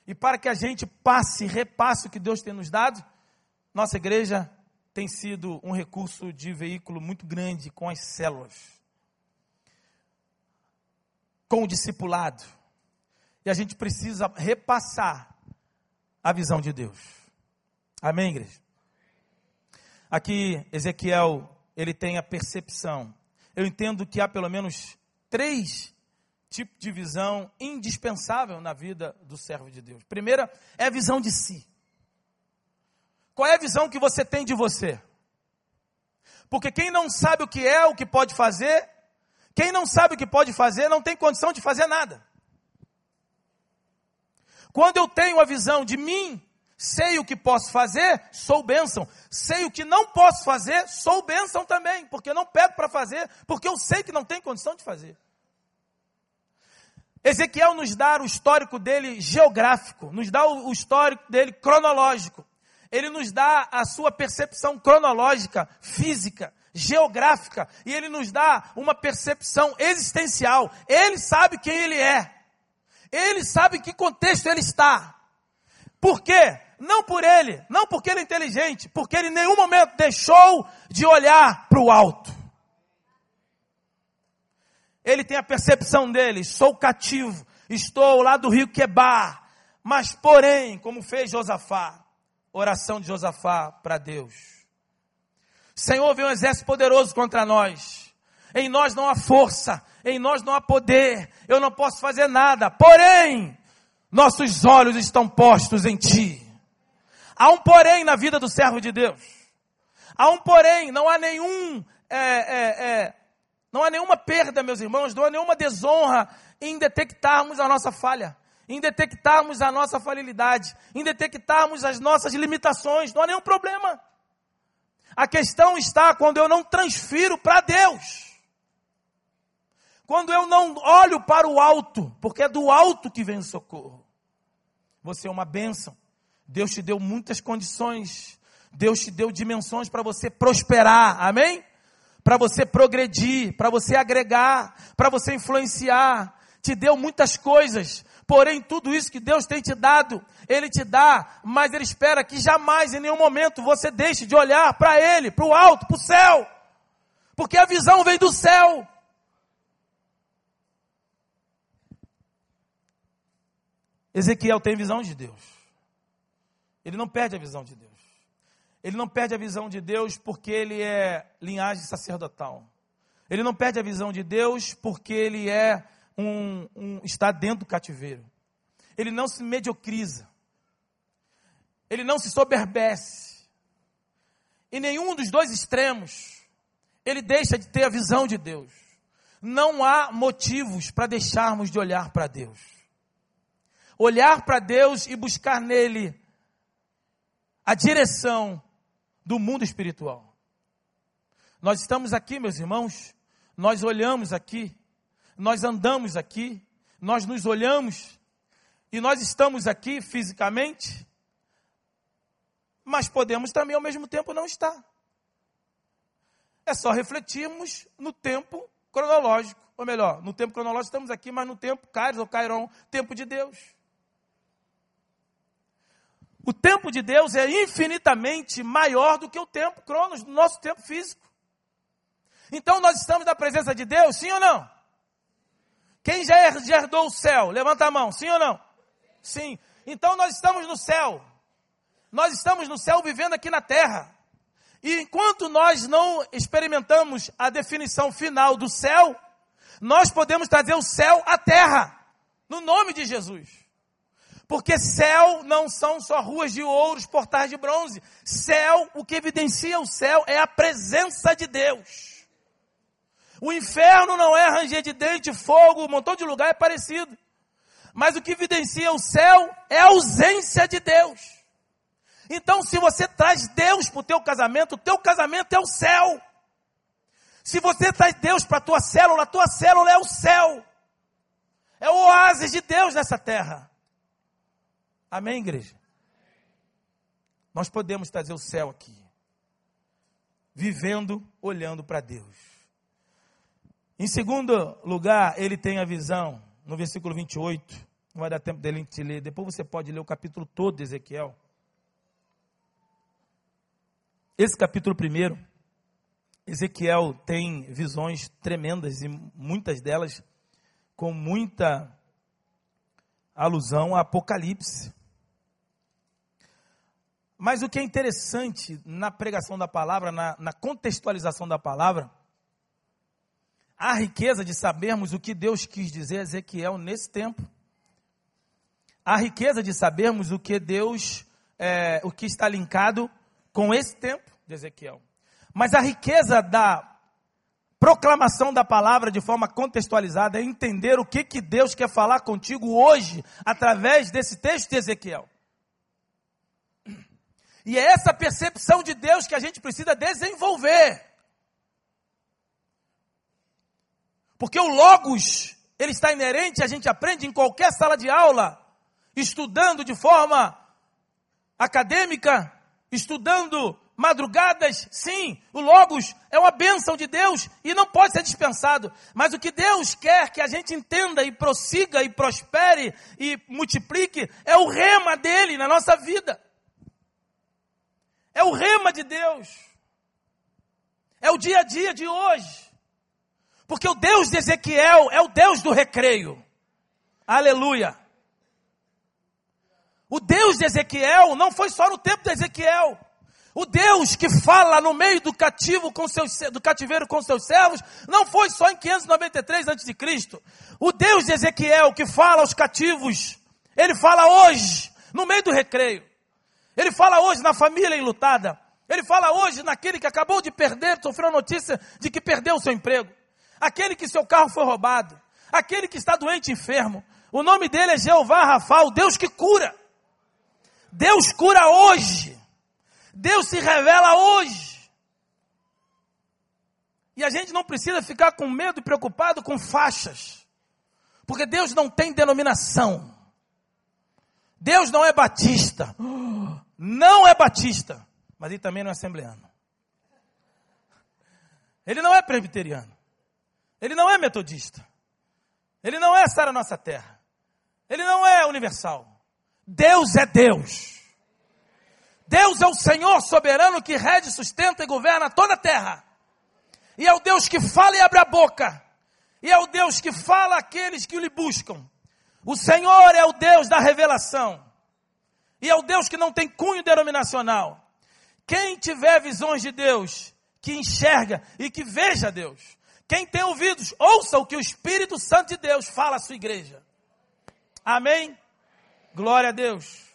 E para que a gente passe, repasse o que Deus tem nos dado, nossa igreja tem sido um recurso de veículo muito grande com as células, com o discipulado. E a gente precisa repassar a visão de Deus. Amém, igreja? Aqui, Ezequiel, ele tem a percepção eu entendo que há pelo menos três tipos de visão indispensável na vida do servo de Deus. Primeira é a visão de si. Qual é a visão que você tem de você? Porque quem não sabe o que é, o que pode fazer, quem não sabe o que pode fazer, não tem condição de fazer nada. Quando eu tenho a visão de mim, Sei o que posso fazer, sou bênção. Sei o que não posso fazer, sou bênção também, porque não pego para fazer, porque eu sei que não tem condição de fazer. Ezequiel nos dá o histórico dele geográfico, nos dá o histórico dele cronológico. Ele nos dá a sua percepção cronológica, física, geográfica, e ele nos dá uma percepção existencial. Ele sabe quem ele é. Ele sabe em que contexto ele está. Por quê? não por ele, não porque ele é inteligente, porque ele em nenhum momento deixou de olhar para o alto. Ele tem a percepção dele, sou cativo, estou lá do rio Quebar, mas porém, como fez Josafá, oração de Josafá para Deus. Senhor, vem um exército poderoso contra nós. Em nós não há força, em nós não há poder, eu não posso fazer nada. Porém, nossos olhos estão postos em Ti. Há um porém na vida do servo de Deus. Há um porém, não há nenhum, é, é, é, não há nenhuma perda, meus irmãos, não há nenhuma desonra em detectarmos a nossa falha, em detectarmos a nossa falilidade, em detectarmos as nossas limitações, não há nenhum problema. A questão está quando eu não transfiro para Deus. Quando eu não olho para o alto, porque é do alto que vem o socorro. Você é uma bênção. Deus te deu muitas condições. Deus te deu dimensões para você prosperar. Amém? Para você progredir, para você agregar, para você influenciar. Te deu muitas coisas. Porém, tudo isso que Deus tem te dado, Ele te dá, mas Ele espera que jamais, em nenhum momento, você deixe de olhar para Ele, para o alto, para o céu. Porque a visão vem do céu. Ezequiel tem visão de Deus. Ele não perde a visão de Deus. Ele não perde a visão de Deus porque ele é linhagem sacerdotal. Ele não perde a visão de Deus porque ele é um, um está dentro do cativeiro. Ele não se mediocriza. Ele não se soberbece. Em nenhum dos dois extremos, ele deixa de ter a visão de Deus. Não há motivos para deixarmos de olhar para Deus. Olhar para Deus e buscar nele a direção do mundo espiritual. Nós estamos aqui, meus irmãos, nós olhamos aqui, nós andamos aqui, nós nos olhamos e nós estamos aqui fisicamente, mas podemos também ao mesmo tempo não estar. É só refletirmos no tempo cronológico, ou melhor, no tempo cronológico estamos aqui, mas no tempo Kairos ou Cairon, tempo de Deus. O tempo de Deus é infinitamente maior do que o tempo cronos, nosso tempo físico. Então nós estamos na presença de Deus, sim ou não? Quem já herdou o céu? Levanta a mão, sim ou não? Sim. Então nós estamos no céu. Nós estamos no céu vivendo aqui na terra. E enquanto nós não experimentamos a definição final do céu, nós podemos trazer o céu à terra, no nome de Jesus. Porque céu não são só ruas de ouro, portais de bronze. Céu, o que evidencia o céu é a presença de Deus. O inferno não é ranger de dente, fogo, um montão de lugar é parecido. Mas o que evidencia o céu é a ausência de Deus. Então, se você traz Deus para o teu casamento, o teu casamento é o céu. Se você traz Deus para a tua célula, a tua célula é o céu. É o oásis de Deus nessa terra. Amém, igreja? Nós podemos trazer o céu aqui. Vivendo, olhando para Deus. Em segundo lugar, ele tem a visão, no versículo 28. Não vai dar tempo dele te ler. Depois você pode ler o capítulo todo de Ezequiel. Esse capítulo primeiro, Ezequiel tem visões tremendas e muitas delas com muita alusão a Apocalipse. Mas o que é interessante na pregação da palavra, na, na contextualização da palavra, a riqueza de sabermos o que Deus quis dizer a Ezequiel nesse tempo. A riqueza de sabermos o que Deus, é, o que está linkado com esse tempo de Ezequiel. Mas a riqueza da proclamação da palavra de forma contextualizada é entender o que, que Deus quer falar contigo hoje, através desse texto de Ezequiel. E é essa percepção de Deus que a gente precisa desenvolver. Porque o Logos, ele está inerente, a gente aprende em qualquer sala de aula, estudando de forma acadêmica, estudando madrugadas, sim, o Logos é uma bênção de Deus e não pode ser dispensado. Mas o que Deus quer que a gente entenda e prossiga e prospere e multiplique é o rema dele na nossa vida. É o rema de Deus. É o dia a dia de hoje. Porque o Deus de Ezequiel é o Deus do recreio. Aleluia. O Deus de Ezequiel não foi só no tempo de Ezequiel. O Deus que fala no meio do cativo com seus, do cativeiro com seus servos, não foi só em 593 a.C. O Deus de Ezequiel que fala aos cativos, ele fala hoje, no meio do recreio. Ele fala hoje na família enlutada. Ele fala hoje naquele que acabou de perder, sofreu a notícia de que perdeu o seu emprego. Aquele que seu carro foi roubado. Aquele que está doente enfermo. O nome dele é Jeová Rafa, o Deus que cura. Deus cura hoje. Deus se revela hoje. E a gente não precisa ficar com medo e preocupado com faixas. Porque Deus não tem denominação. Deus não é batista. Não é batista. Mas ele também não é assembleano. Ele não é presbiteriano. Ele não é metodista. Ele não é Sara Nossa Terra. Ele não é universal. Deus é Deus. Deus é o Senhor soberano que rege, sustenta e governa toda a terra. E é o Deus que fala e abre a boca. E é o Deus que fala àqueles que lhe buscam. O Senhor é o Deus da revelação. E é o Deus que não tem cunho denominacional. Quem tiver visões de Deus, que enxerga e que veja Deus. Quem tem ouvidos, ouça o que o Espírito Santo de Deus fala à sua igreja. Amém? Glória a Deus.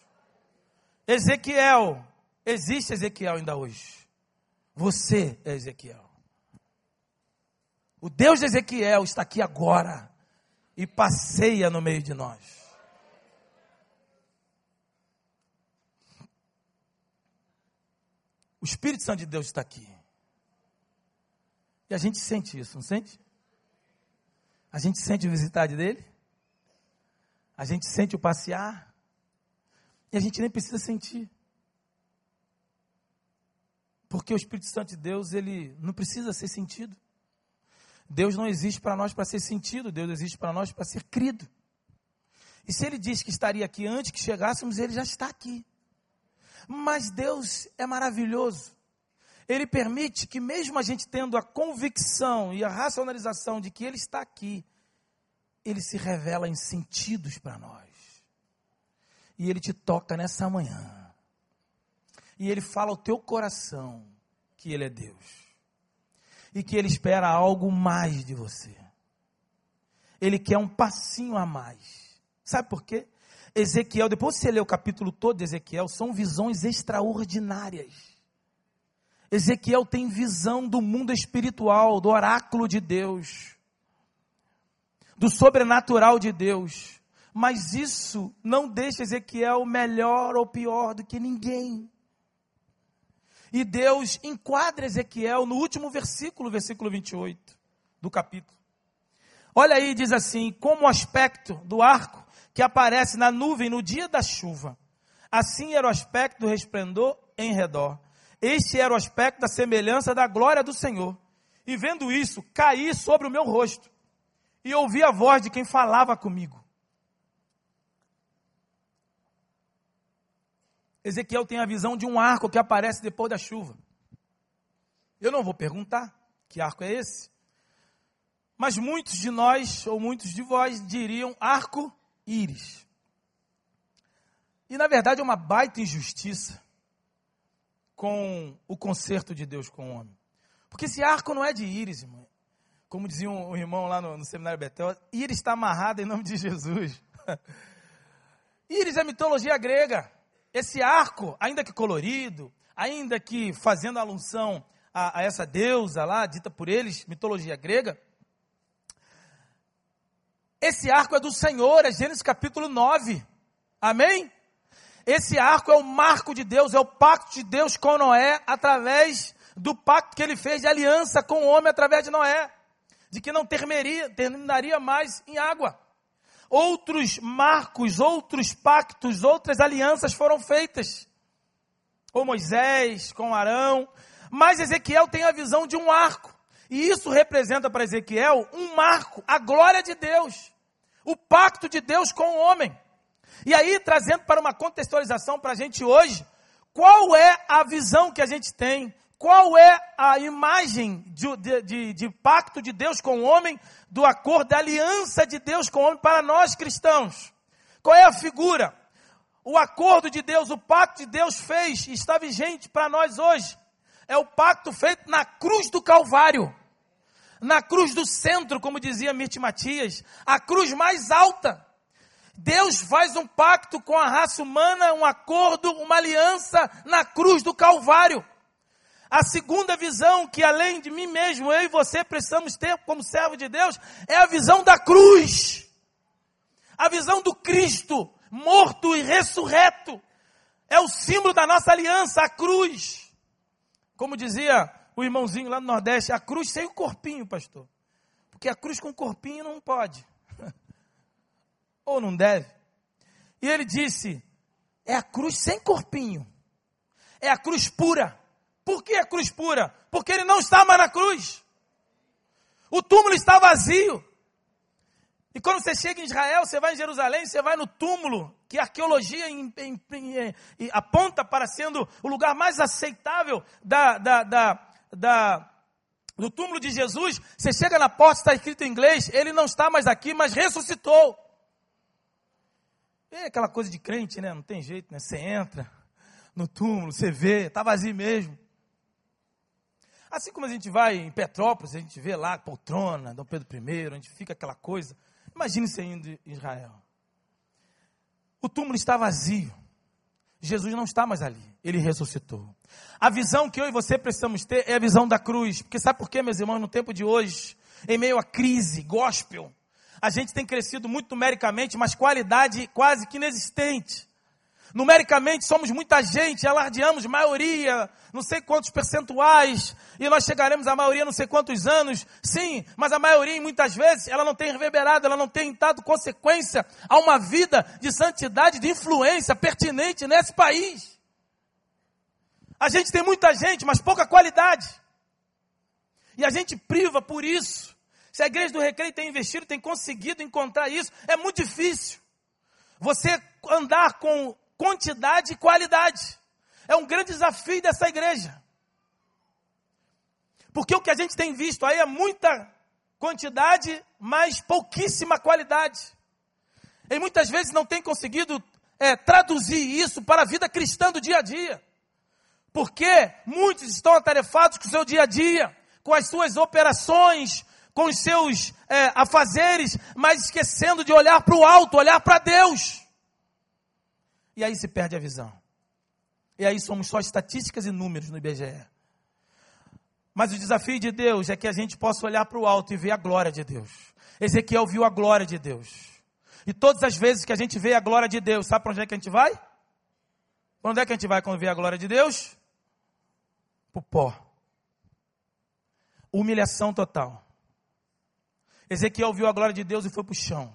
Ezequiel, existe Ezequiel ainda hoje. Você é Ezequiel. O Deus de Ezequiel está aqui agora e passeia no meio de nós. O Espírito Santo de Deus está aqui. E a gente sente isso, não sente? A gente sente o visitar dele? A gente sente o passear? E a gente nem precisa sentir. Porque o Espírito Santo de Deus, ele não precisa ser sentido. Deus não existe para nós para ser sentido, Deus existe para nós para ser crido. E se ele disse que estaria aqui antes que chegássemos, ele já está aqui. Mas Deus é maravilhoso. Ele permite que, mesmo a gente tendo a convicção e a racionalização de que Ele está aqui, Ele se revela em sentidos para nós. E Ele te toca nessa manhã. E Ele fala ao teu coração que Ele é Deus. E que Ele espera algo mais de você. Ele quer um passinho a mais. Sabe por quê? Ezequiel, depois você ler o capítulo todo de Ezequiel, são visões extraordinárias. Ezequiel tem visão do mundo espiritual, do oráculo de Deus, do sobrenatural de Deus. Mas isso não deixa Ezequiel melhor ou pior do que ninguém. E Deus enquadra Ezequiel no último versículo, versículo 28 do capítulo. Olha aí, diz assim: como o aspecto do arco que aparece na nuvem no dia da chuva. Assim era o aspecto do resplendor em redor. Este era o aspecto da semelhança da glória do Senhor. E vendo isso, caí sobre o meu rosto e ouvi a voz de quem falava comigo. Ezequiel tem a visão de um arco que aparece depois da chuva. Eu não vou perguntar que arco é esse, mas muitos de nós, ou muitos de vós, diriam arco íris. E na verdade é uma baita injustiça com o conserto de Deus com o homem. Porque esse arco não é de íris, irmão. Como dizia um, um irmão lá no, no seminário Betel, íris está amarrado em nome de Jesus. íris é mitologia grega. Esse arco, ainda que colorido, ainda que fazendo alusão a, a essa deusa lá, dita por eles, mitologia grega, esse arco é do Senhor, é Gênesis capítulo 9. Amém? Esse arco é o marco de Deus, é o pacto de Deus com Noé, através do pacto que ele fez de aliança com o homem através de Noé, de que não terminaria, terminaria mais em água. Outros marcos, outros pactos, outras alianças foram feitas. Com Moisés, com Arão. Mas Ezequiel tem a visão de um arco. E isso representa para Ezequiel um marco, a glória de Deus, o pacto de Deus com o homem. E aí, trazendo para uma contextualização para a gente hoje, qual é a visão que a gente tem? Qual é a imagem de, de, de, de pacto de Deus com o homem, do acordo, da aliança de Deus com o homem para nós cristãos? Qual é a figura? O acordo de Deus, o pacto de Deus fez está vigente para nós hoje. É o pacto feito na cruz do Calvário na cruz do centro, como dizia Mirti Matias, a cruz mais alta. Deus faz um pacto com a raça humana, um acordo, uma aliança na cruz do Calvário. A segunda visão, que além de mim mesmo, eu e você precisamos ter como servo de Deus, é a visão da cruz. A visão do Cristo, morto e ressurreto. É o símbolo da nossa aliança, a cruz. Como dizia o irmãozinho lá no Nordeste, a cruz sem o corpinho, pastor. Porque a cruz com corpinho não pode. Ou não deve. E ele disse: é a cruz sem corpinho. É a cruz pura. Por que a cruz pura? Porque ele não está mais na cruz. O túmulo está vazio. E quando você chega em Israel, você vai em Jerusalém, você vai no túmulo, que a arqueologia em, em, em, aponta para sendo o lugar mais aceitável da, da, da, da, do túmulo de Jesus, você chega na porta, está escrito em inglês, ele não está mais aqui, mas ressuscitou. É aquela coisa de crente, né? Não tem jeito, né? Você entra no túmulo, você vê, está vazio mesmo. Assim como a gente vai em Petrópolis, a gente vê lá poltrona, Dom Pedro I, a gente fica aquela coisa. Imagine você indo em Israel. O túmulo está vazio. Jesus não está mais ali. Ele ressuscitou. A visão que eu e você precisamos ter é a visão da cruz. Porque sabe por quê, meus irmãos, no tempo de hoje, em meio à crise gospel, a gente tem crescido muito numericamente, mas qualidade quase que inexistente. Numericamente somos muita gente, alardeamos maioria, não sei quantos percentuais, e nós chegaremos à maioria não sei quantos anos, sim, mas a maioria muitas vezes ela não tem reverberado, ela não tem dado consequência a uma vida de santidade, de influência pertinente nesse país. A gente tem muita gente, mas pouca qualidade. E a gente priva por isso. Se a igreja do Recreio tem investido, tem conseguido encontrar isso, é muito difícil. Você andar com quantidade e qualidade. É um grande desafio dessa igreja. Porque o que a gente tem visto aí é muita quantidade, mas pouquíssima qualidade. E muitas vezes não tem conseguido é, traduzir isso para a vida cristã do dia a dia. Porque muitos estão atarefados com o seu dia a dia, com as suas operações, com os seus é, afazeres, mas esquecendo de olhar para o alto, olhar para Deus. E aí se perde a visão. E aí somos só estatísticas e números no IBGE. Mas o desafio de Deus é que a gente possa olhar para o alto e ver a glória de Deus. Ezequiel viu a glória de Deus. E todas as vezes que a gente vê a glória de Deus, sabe para onde é que a gente vai? Para onde é que a gente vai quando vê a glória de Deus? Para o pó. Humilhação total. Ezequiel viu a glória de Deus e foi para o chão.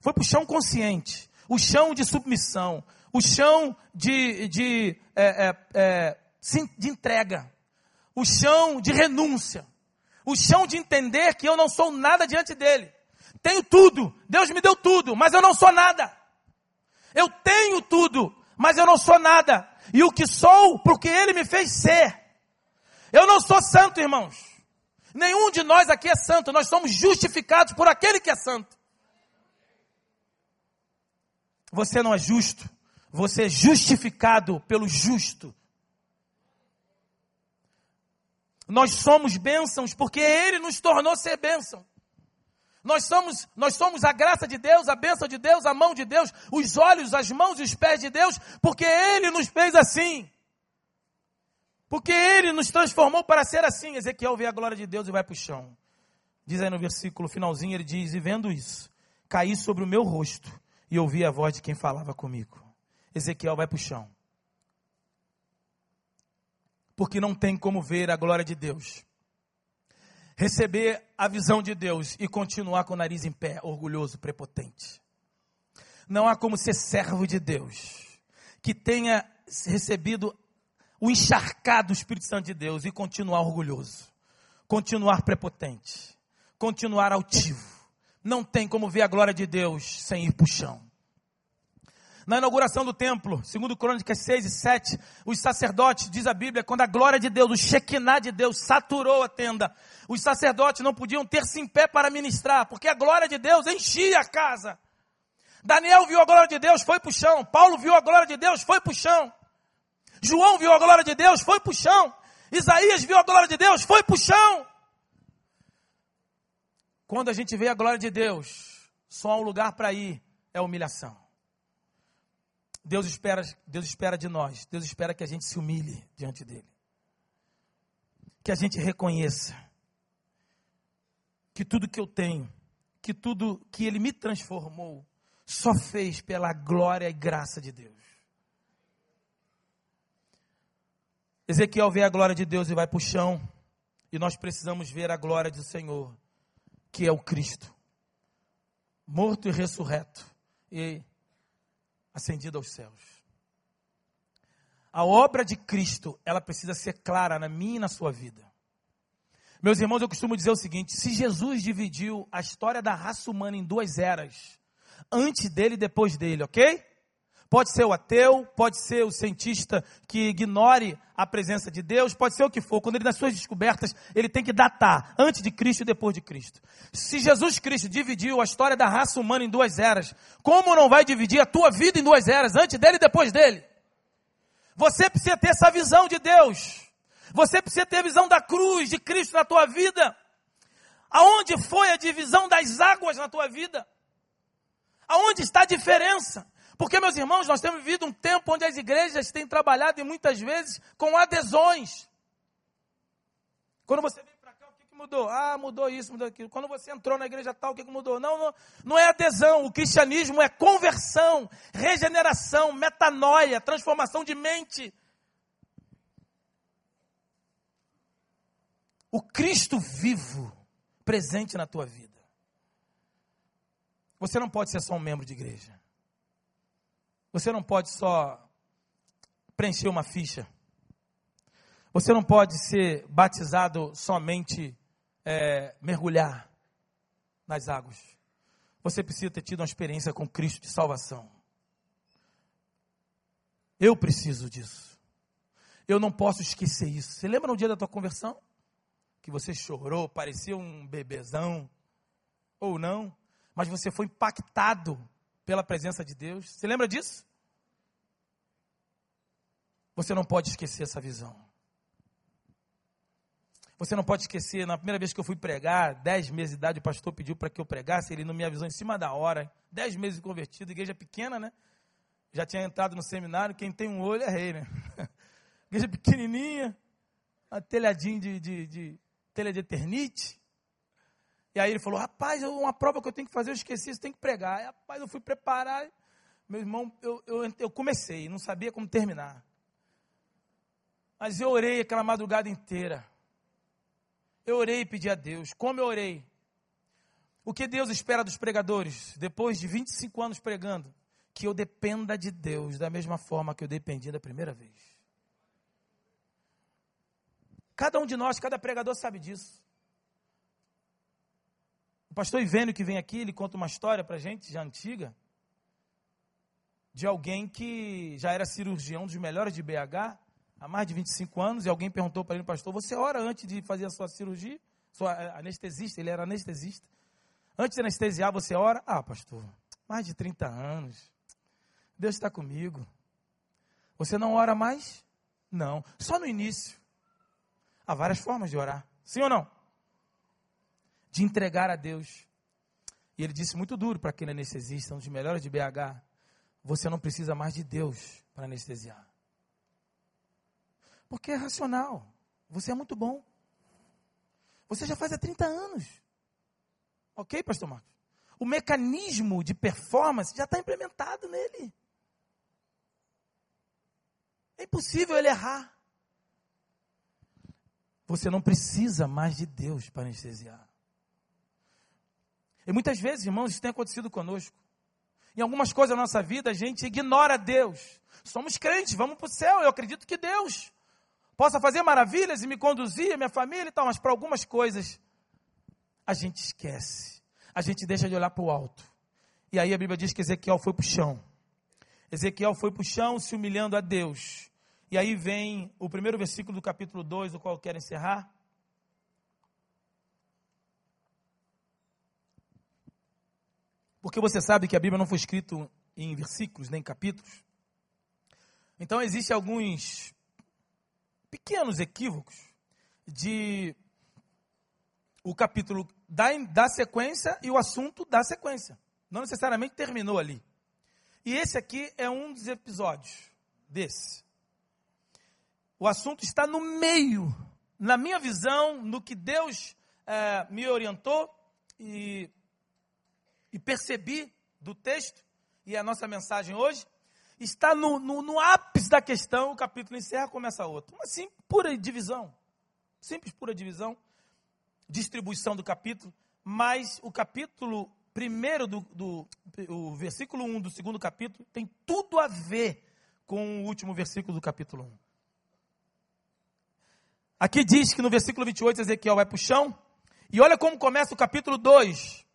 Foi para o chão consciente o chão de submissão, o chão de, de, é, é, é de entrega, o chão de renúncia, o chão de entender que eu não sou nada diante dele. Tenho tudo, Deus me deu tudo, mas eu não sou nada. Eu tenho tudo, mas eu não sou nada. E o que sou, porque ele me fez ser. Eu não sou santo, irmãos. Nenhum de nós aqui é santo, nós somos justificados por aquele que é santo. Você não é justo. Você é justificado pelo justo. Nós somos bênçãos porque Ele nos tornou ser bênção. Nós somos, nós somos a graça de Deus, a bênção de Deus, a mão de Deus, os olhos, as mãos e os pés de Deus, porque Ele nos fez assim. Porque Ele nos transformou para ser assim. Ezequiel vê a glória de Deus e vai para o chão. Diz aí no versículo finalzinho, ele diz: E vendo isso, caí sobre o meu rosto e ouvi a voz de quem falava comigo. Ezequiel vai para o chão. Porque não tem como ver a glória de Deus. Receber a visão de Deus e continuar com o nariz em pé, orgulhoso, prepotente. Não há como ser servo de Deus que tenha recebido o encharcado do Espírito Santo de Deus e continuar orgulhoso, continuar prepotente, continuar altivo não tem como ver a glória de Deus sem ir para o chão. Na inauguração do templo, segundo Crônicas 6 e 7, os sacerdotes, diz a Bíblia, quando a glória de Deus, o Shekinah de Deus saturou a tenda, os sacerdotes não podiam ter-se em pé para ministrar, porque a glória de Deus enchia a casa. Daniel viu a glória de Deus, foi para o chão. Paulo viu a glória de Deus, foi para o chão. João viu a glória de Deus, foi para o chão. Isaías viu a glória de Deus, foi para o chão. Quando a gente vê a glória de Deus, só há um lugar para ir, é humilhação. Deus espera, Deus espera de nós, Deus espera que a gente se humilhe diante dele. Que a gente reconheça que tudo que eu tenho, que tudo que ele me transformou, só fez pela glória e graça de Deus. Ezequiel vê a glória de Deus e vai para o chão, e nós precisamos ver a glória do Senhor que é o Cristo, morto e ressurreto e ascendido aos céus. A obra de Cristo, ela precisa ser clara na minha e na sua vida. Meus irmãos, eu costumo dizer o seguinte: se Jesus dividiu a história da raça humana em duas eras, antes dele e depois dele, ok? Pode ser o ateu, pode ser o cientista que ignore a presença de Deus, pode ser o que for. Quando ele, nas suas descobertas, ele tem que datar antes de Cristo e depois de Cristo. Se Jesus Cristo dividiu a história da raça humana em duas eras, como não vai dividir a tua vida em duas eras, antes dele e depois dele? Você precisa ter essa visão de Deus. Você precisa ter a visão da cruz de Cristo na tua vida. Aonde foi a divisão das águas na tua vida? Aonde está a diferença? Porque, meus irmãos, nós temos vivido um tempo onde as igrejas têm trabalhado e muitas vezes com adesões. Quando você vem para cá, o que, que, mudou? Ah, mudou isso, mudou aquilo. Quando você entrou na igreja tal, o que, que mudou? Não, não, não é adesão. O cristianismo é conversão, regeneração, metanoia, transformação de mente. O Cristo vivo, presente na tua vida. Você não pode ser só um membro de igreja. Você não pode só preencher uma ficha. Você não pode ser batizado somente é, mergulhar nas águas. Você precisa ter tido uma experiência com Cristo de salvação. Eu preciso disso. Eu não posso esquecer isso. Você lembra no dia da tua conversão? Que você chorou, parecia um bebezão. Ou não. Mas você foi impactado pela presença de Deus. Você lembra disso? Você não pode esquecer essa visão. Você não pode esquecer, na primeira vez que eu fui pregar, 10 meses de idade, o pastor pediu para que eu pregasse, ele não me avisou em cima da hora. 10 meses convertido, igreja pequena, né? Já tinha entrado no seminário, quem tem um olho é rei, né? igreja pequenininha, uma telhadinha de, de, de telha de eternite. E aí ele falou, rapaz, uma prova que eu tenho que fazer, eu esqueci, você tem que pregar. Aí, rapaz, eu fui preparar, meu irmão, eu, eu, eu comecei, não sabia como terminar. Mas eu orei aquela madrugada inteira. Eu orei e pedi a Deus. Como eu orei? O que Deus espera dos pregadores, depois de 25 anos pregando? Que eu dependa de Deus da mesma forma que eu dependi da primeira vez. Cada um de nós, cada pregador sabe disso pastor Ivênio que vem aqui, ele conta uma história para gente, já antiga, de alguém que já era cirurgião dos melhores de BH, há mais de 25 anos, e alguém perguntou para ele, pastor, você ora antes de fazer a sua cirurgia? Sua eh, anestesista, ele era anestesista. Antes de anestesiar, você ora? Ah, pastor, mais de 30 anos. Deus está comigo. Você não ora mais? Não. Só no início. Há várias formas de orar. Sim ou não? De entregar a Deus. E ele disse muito duro para aquele anestesista, um dos melhores de BH: você não precisa mais de Deus para anestesiar. Porque é racional. Você é muito bom. Você já faz há 30 anos. Ok, pastor Marcos? O mecanismo de performance já está implementado nele. É impossível ele errar. Você não precisa mais de Deus para anestesiar. E muitas vezes, irmãos, isso tem acontecido conosco. Em algumas coisas da nossa vida, a gente ignora Deus. Somos crentes, vamos para o céu. Eu acredito que Deus possa fazer maravilhas e me conduzir, minha família e tal, mas para algumas coisas a gente esquece. A gente deixa de olhar para o alto. E aí a Bíblia diz que Ezequiel foi para o chão. Ezequiel foi para o chão se humilhando a Deus. E aí vem o primeiro versículo do capítulo 2, o qual eu quero encerrar. Porque você sabe que a Bíblia não foi escrita em versículos nem em capítulos. Então existem alguns pequenos equívocos de o capítulo da sequência e o assunto da sequência. Não necessariamente terminou ali. E esse aqui é um dos episódios desse. O assunto está no meio, na minha visão, no que Deus é, me orientou e e percebi do texto, e a nossa mensagem hoje, está no, no, no ápice da questão, o capítulo encerra, começa outro. Uma simples, pura divisão. Simples, pura divisão. Distribuição do capítulo. Mas o capítulo primeiro do, do o versículo 1 do segundo capítulo tem tudo a ver com o último versículo do capítulo 1. Aqui diz que no versículo 28 Ezequiel vai para o chão, e olha como começa o capítulo 2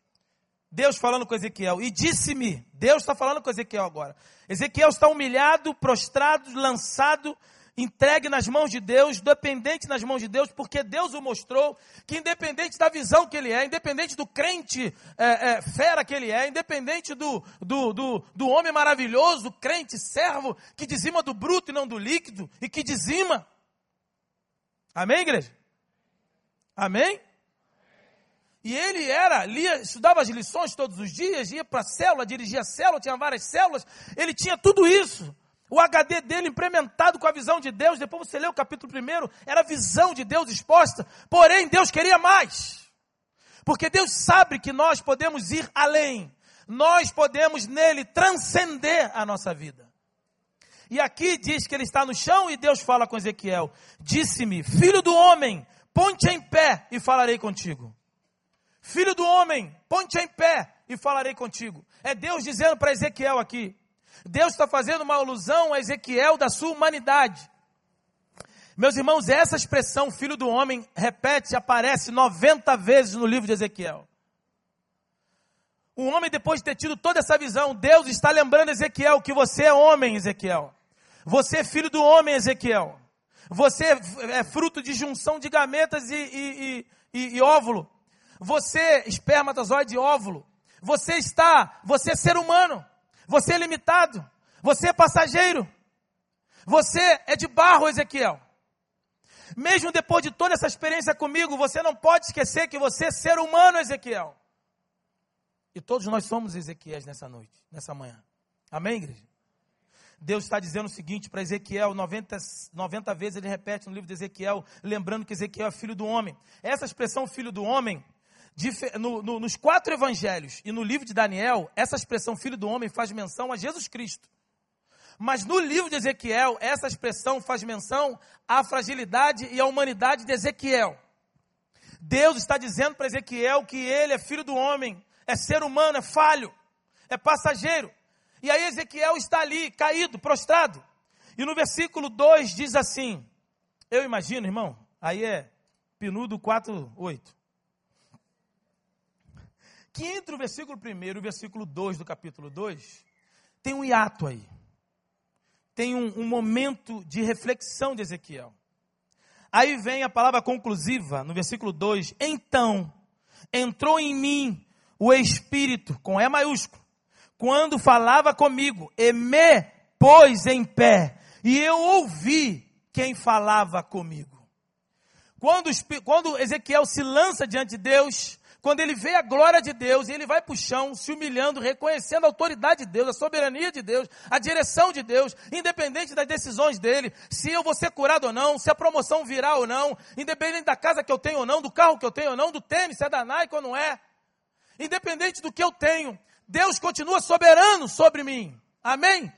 Deus falando com Ezequiel, e disse-me, Deus está falando com Ezequiel agora. Ezequiel está humilhado, prostrado, lançado entregue nas mãos de Deus, dependente nas mãos de Deus, porque Deus o mostrou que, independente da visão que ele é, independente do crente é, é, fera que ele é, independente do, do, do, do homem maravilhoso, crente, servo, que dizima do bruto e não do líquido, e que dizima. Amém, igreja? Amém? E ele era, lia, estudava as lições todos os dias, ia para a célula, dirigia a célula, tinha várias células, ele tinha tudo isso o HD dele implementado com a visão de Deus. Depois você lê o capítulo primeiro, era a visão de Deus exposta. Porém, Deus queria mais. Porque Deus sabe que nós podemos ir além. Nós podemos nele transcender a nossa vida. E aqui diz que ele está no chão e Deus fala com Ezequiel: Disse-me, filho do homem, ponte em pé e falarei contigo. Filho do homem, ponte em pé e falarei contigo. É Deus dizendo para Ezequiel aqui: Deus está fazendo uma alusão a Ezequiel da sua humanidade. Meus irmãos, essa expressão, filho do homem, repete, aparece 90 vezes no livro de Ezequiel. Um homem, depois de ter tido toda essa visão, Deus está lembrando Ezequiel que você é homem, Ezequiel. Você é filho do homem, Ezequiel. Você é fruto de junção de gametas e, e, e, e óvulo. Você, espermatozoide óvulo. Você está, você é ser humano. Você é limitado. Você é passageiro. Você é de barro, Ezequiel. Mesmo depois de toda essa experiência comigo, você não pode esquecer que você é ser humano, Ezequiel. E todos nós somos Ezequiéis nessa noite, nessa manhã. Amém, igreja? Deus está dizendo o seguinte para Ezequiel, 90, 90 vezes ele repete no livro de Ezequiel, lembrando que Ezequiel é filho do homem. Essa expressão filho do homem no, no, nos quatro evangelhos e no livro de Daniel, essa expressão filho do homem faz menção a Jesus Cristo. Mas no livro de Ezequiel, essa expressão faz menção à fragilidade e à humanidade de Ezequiel. Deus está dizendo para Ezequiel que ele é filho do homem, é ser humano, é falho, é passageiro. E aí Ezequiel está ali, caído, prostrado. E no versículo 2 diz assim: Eu imagino, irmão, aí é Pinudo 4, 8 que entre o versículo 1 e o versículo 2 do capítulo 2, tem um hiato aí. Tem um, um momento de reflexão de Ezequiel. Aí vem a palavra conclusiva, no versículo 2: Então entrou em mim o Espírito, com E maiúsculo, quando falava comigo, e me pôs em pé, e eu ouvi quem falava comigo. Quando, quando Ezequiel se lança diante de Deus, quando ele vê a glória de Deus, ele vai para o chão, se humilhando, reconhecendo a autoridade de Deus, a soberania de Deus, a direção de Deus, independente das decisões dele, se eu vou ser curado ou não, se a promoção virá ou não, independente da casa que eu tenho ou não, do carro que eu tenho ou não, do tênis, se é da Nike ou não é, independente do que eu tenho, Deus continua soberano sobre mim. Amém?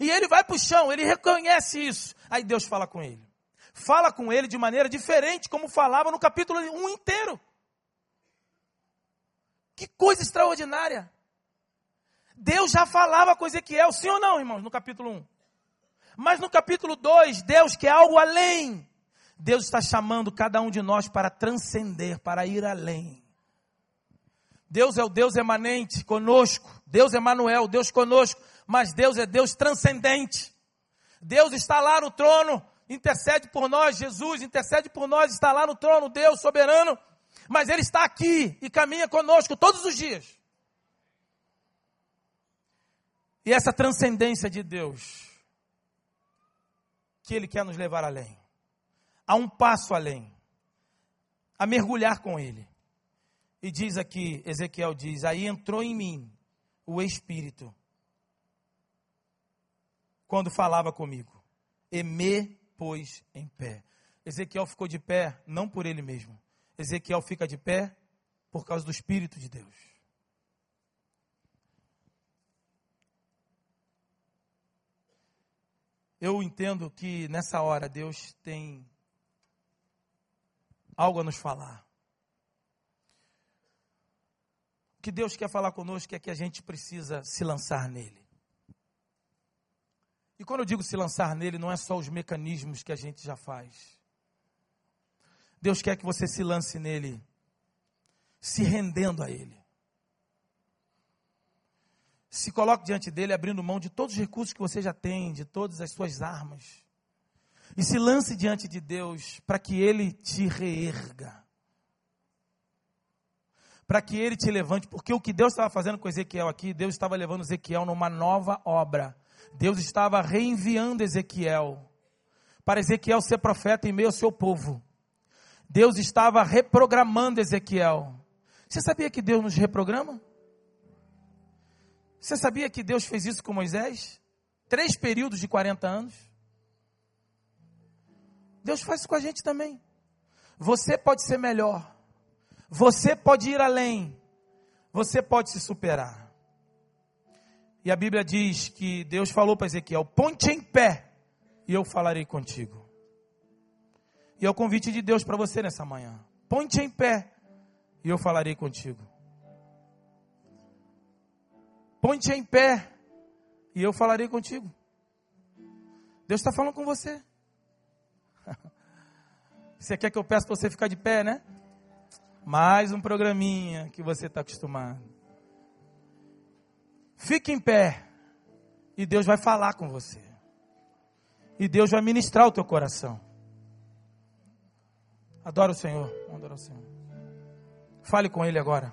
E ele vai para o chão, ele reconhece isso. Aí Deus fala com ele. Fala com ele de maneira diferente, como falava no capítulo 1 inteiro. Que coisa extraordinária. Deus já falava com Ezequiel, sim ou não, irmãos, no capítulo 1. Mas no capítulo 2, Deus quer algo além. Deus está chamando cada um de nós para transcender, para ir além. Deus é o Deus emanente conosco. Deus é Manuel, Deus conosco. Mas Deus é Deus transcendente. Deus está lá no trono, intercede por nós. Jesus intercede por nós, está lá no trono. Deus soberano mas Ele está aqui e caminha conosco todos os dias. E essa transcendência de Deus, que Ele quer nos levar além, a um passo além, a mergulhar com Ele. E diz aqui, Ezequiel diz: Aí entrou em mim o Espírito, quando falava comigo, e me pôs em pé. Ezequiel ficou de pé, não por ele mesmo, Ezequiel fica de pé por causa do Espírito de Deus. Eu entendo que nessa hora Deus tem algo a nos falar. O que Deus quer falar conosco é que a gente precisa se lançar nele. E quando eu digo se lançar nele, não é só os mecanismos que a gente já faz. Deus quer que você se lance nele, se rendendo a Ele. Se coloque diante dele, abrindo mão de todos os recursos que você já tem, de todas as suas armas. E se lance diante de Deus para que ele te reerga. Para que ele te levante, porque o que Deus estava fazendo com Ezequiel aqui, Deus estava levando Ezequiel numa nova obra. Deus estava reenviando Ezequiel para Ezequiel ser profeta em meio ao seu povo. Deus estava reprogramando Ezequiel. Você sabia que Deus nos reprograma? Você sabia que Deus fez isso com Moisés? Três períodos de 40 anos. Deus faz isso com a gente também. Você pode ser melhor. Você pode ir além. Você pode se superar. E a Bíblia diz que Deus falou para Ezequiel: ponte em pé e eu falarei contigo. E é o convite de Deus para você nessa manhã. Ponte em pé e eu falarei contigo. Ponte em pé e eu falarei contigo. Deus está falando com você. Você quer que eu peça para você ficar de pé, né? Mais um programinha que você está acostumado. Fique em pé e Deus vai falar com você. E Deus vai ministrar o teu coração. Adora o Senhor. Adora o Senhor. Fale com Ele agora.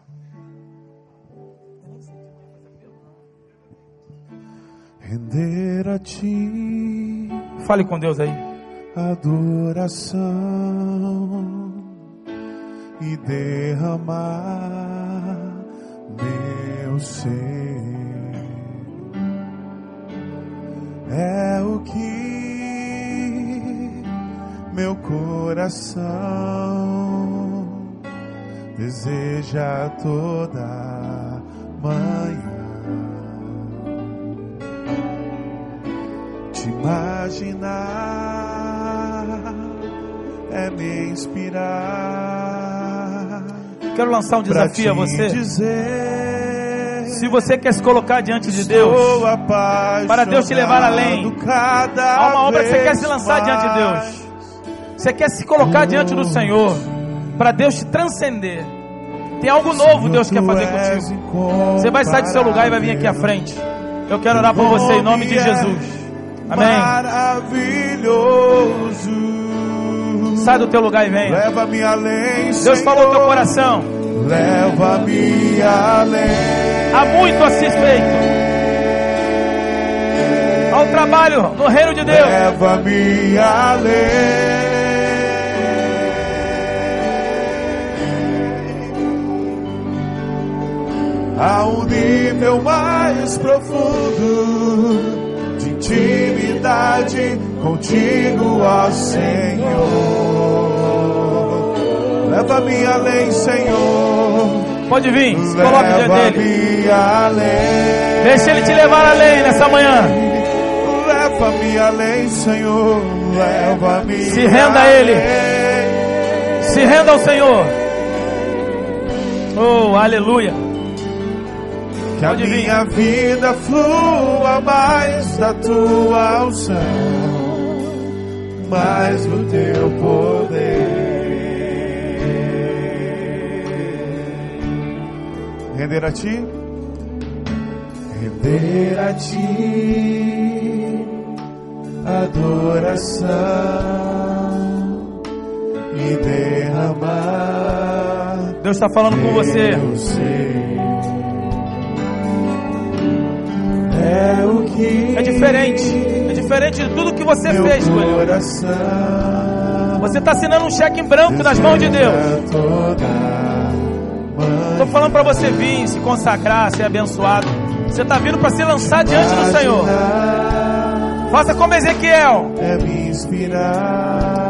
Render a Ti. Fale com Deus aí. Adoração e derramar meu ser. É o que meu coração deseja toda manhã. Te imaginar é me inspirar. Quero lançar um desafio a você. Se você quer se colocar diante de Deus, para Deus te levar além. Cada há uma obra que você quer se lançar diante de. Deus. Você quer se colocar diante do Senhor, para Deus te transcender. Tem algo novo Deus quer fazer contigo. Você vai sair do seu lugar e vai vir aqui à frente. Eu quero orar por você em nome de Jesus. Amém. Maravilhoso. Sai do teu lugar e venha. Leva-me além, Deus falou no teu coração. Leva-me além. Há muito a ser feito. Um trabalho no reino de Deus. Leva-me além. A um nível mais profundo de intimidade contigo, ó Senhor. Leva-me além, Senhor. Pode vir, se coloque diante dele. Além. Deixa ele te levar além nessa manhã. Leva-me além, Senhor. Leva-me. Se renda a Ele. além. Se renda ao Senhor. Oh, aleluia. Que a minha vida flua mais da tua unção, mais do teu poder. Render a ti, render a ti, adoração e derramar. Deus está falando com você. É É diferente. É diferente de tudo que você fez coração Você está assinando um cheque em branco nas mãos de Deus. Estou falando para você vir, se consagrar, ser abençoado. Você está vindo para se lançar diante do Senhor. Faça como Ezequiel. É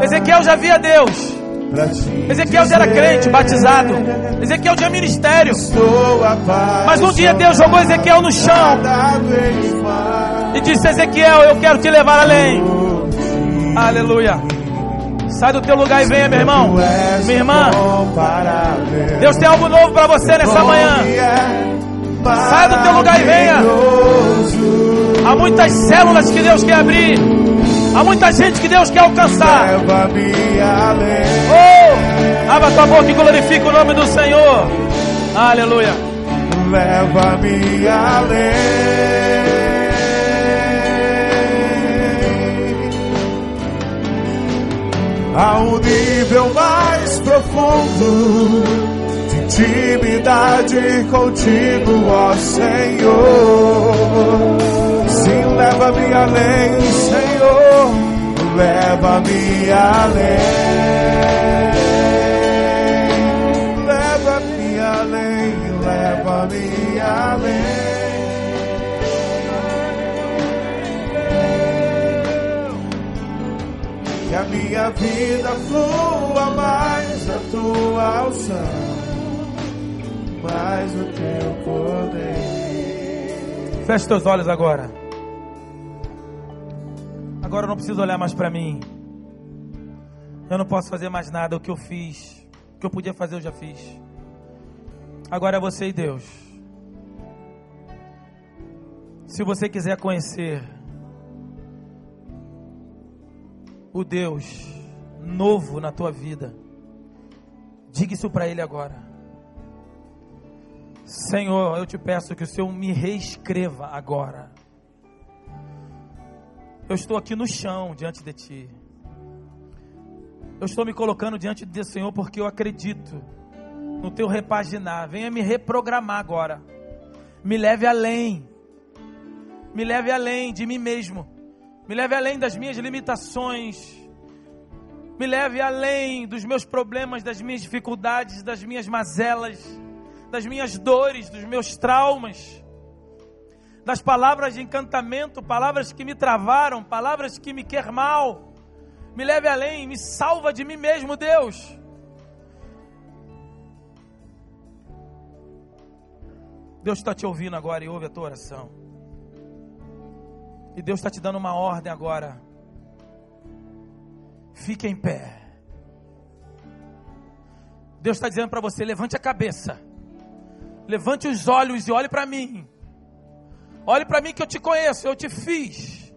Ezequiel já via Deus. Ezequiel já era crente, batizado. Ezequiel tinha ministério. Mas um dia Deus jogou Ezequiel no chão e disse: Ezequiel, eu quero te levar além. Aleluia. Sai do teu lugar e venha, meu irmão. Minha irmã. Deus tem algo novo para você nessa manhã. Sai do teu lugar e venha. Há muitas células que Deus quer abrir. Há muita gente que Deus quer alcançar. Leva-me além. Oh! Abra tua boca e glorifica o nome do Senhor. Aleluia. leva-me além. A um nível mais profundo de intimidade contigo, ó Senhor. Sim, leva-me além, Senhor, leva-me além. leva-me além. Que a minha vida flua mais a tua unção, mais o teu poder. Feche teus olhos agora. Agora eu não preciso olhar mais para mim. Eu não posso fazer mais nada. O que eu fiz, o que eu podia fazer, eu já fiz. Agora é você e Deus. Se você quiser conhecer o Deus novo na tua vida, diga isso para Ele agora. Senhor, eu te peço que o Senhor me reescreva agora. Eu estou aqui no chão diante de Ti. Eu estou me colocando diante de Senhor porque eu acredito no teu repaginar. Venha me reprogramar agora. Me leve além. Me leve além de mim mesmo. Me leve além das minhas limitações. Me leve além dos meus problemas, das minhas dificuldades, das minhas mazelas, das minhas dores, dos meus traumas. Das palavras de encantamento, palavras que me travaram, palavras que me quer mal. Me leve além, me salva de mim mesmo, Deus. Deus está te ouvindo agora e ouve a tua oração. E Deus está te dando uma ordem agora. Fique em pé. Deus está dizendo para você: levante a cabeça, levante os olhos e olhe para mim. Olhe para mim que eu te conheço, eu te fiz.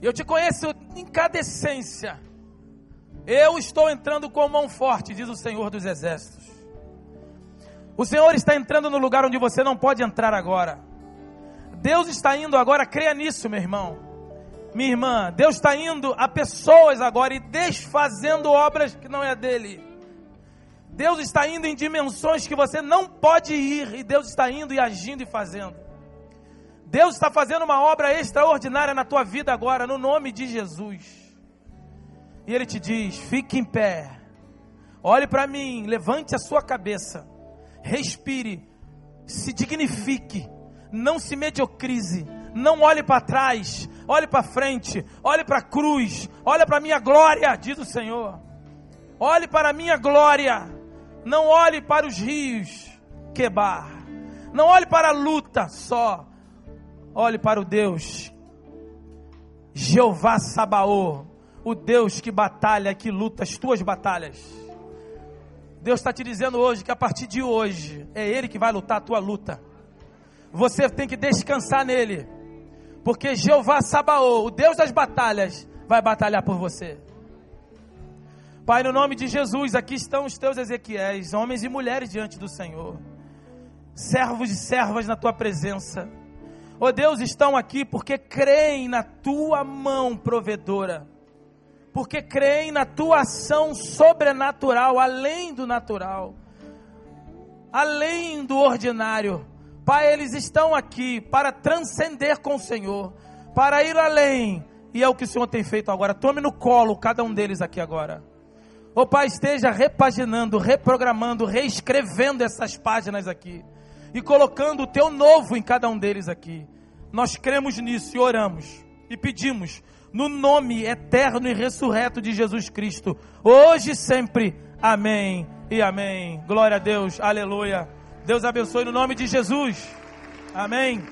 Eu te conheço em cada essência. Eu estou entrando com mão forte, diz o Senhor dos Exércitos. O Senhor está entrando no lugar onde você não pode entrar agora. Deus está indo agora, creia nisso, meu irmão. Minha irmã, Deus está indo a pessoas agora e desfazendo obras que não é dele. Deus está indo em dimensões que você não pode ir, e Deus está indo e agindo e fazendo. Deus está fazendo uma obra extraordinária na tua vida agora, no nome de Jesus. E Ele te diz: fique em pé, olhe para mim, levante a sua cabeça. Respire, se dignifique, não se mediocrize, não olhe para trás, olhe para frente, olhe para a cruz, olhe para a minha glória, diz o Senhor. Olhe para a minha glória, não olhe para os rios quebar, não olhe para a luta só, olhe para o Deus, Jeová Sabaô, o Deus que batalha, que luta as tuas batalhas. Deus está te dizendo hoje que a partir de hoje é Ele que vai lutar a tua luta. Você tem que descansar nele, porque Jeová Sabaô, o Deus das batalhas, vai batalhar por você. Pai, no nome de Jesus, aqui estão os teus Ezequiéis, homens e mulheres diante do Senhor, servos e servas na tua presença. Ó oh Deus, estão aqui porque creem na tua mão provedora porque creem na tua ação sobrenatural, além do natural, além do ordinário. Pai, eles estão aqui para transcender com o Senhor, para ir além, e é o que o Senhor tem feito agora. Tome no colo cada um deles aqui agora. Ô oh, Pai, esteja repaginando, reprogramando, reescrevendo essas páginas aqui e colocando o teu novo em cada um deles aqui. Nós cremos nisso e oramos e pedimos no nome eterno e ressurreto de Jesus Cristo, hoje e sempre. Amém e amém. Glória a Deus, aleluia. Deus abençoe no nome de Jesus. Amém.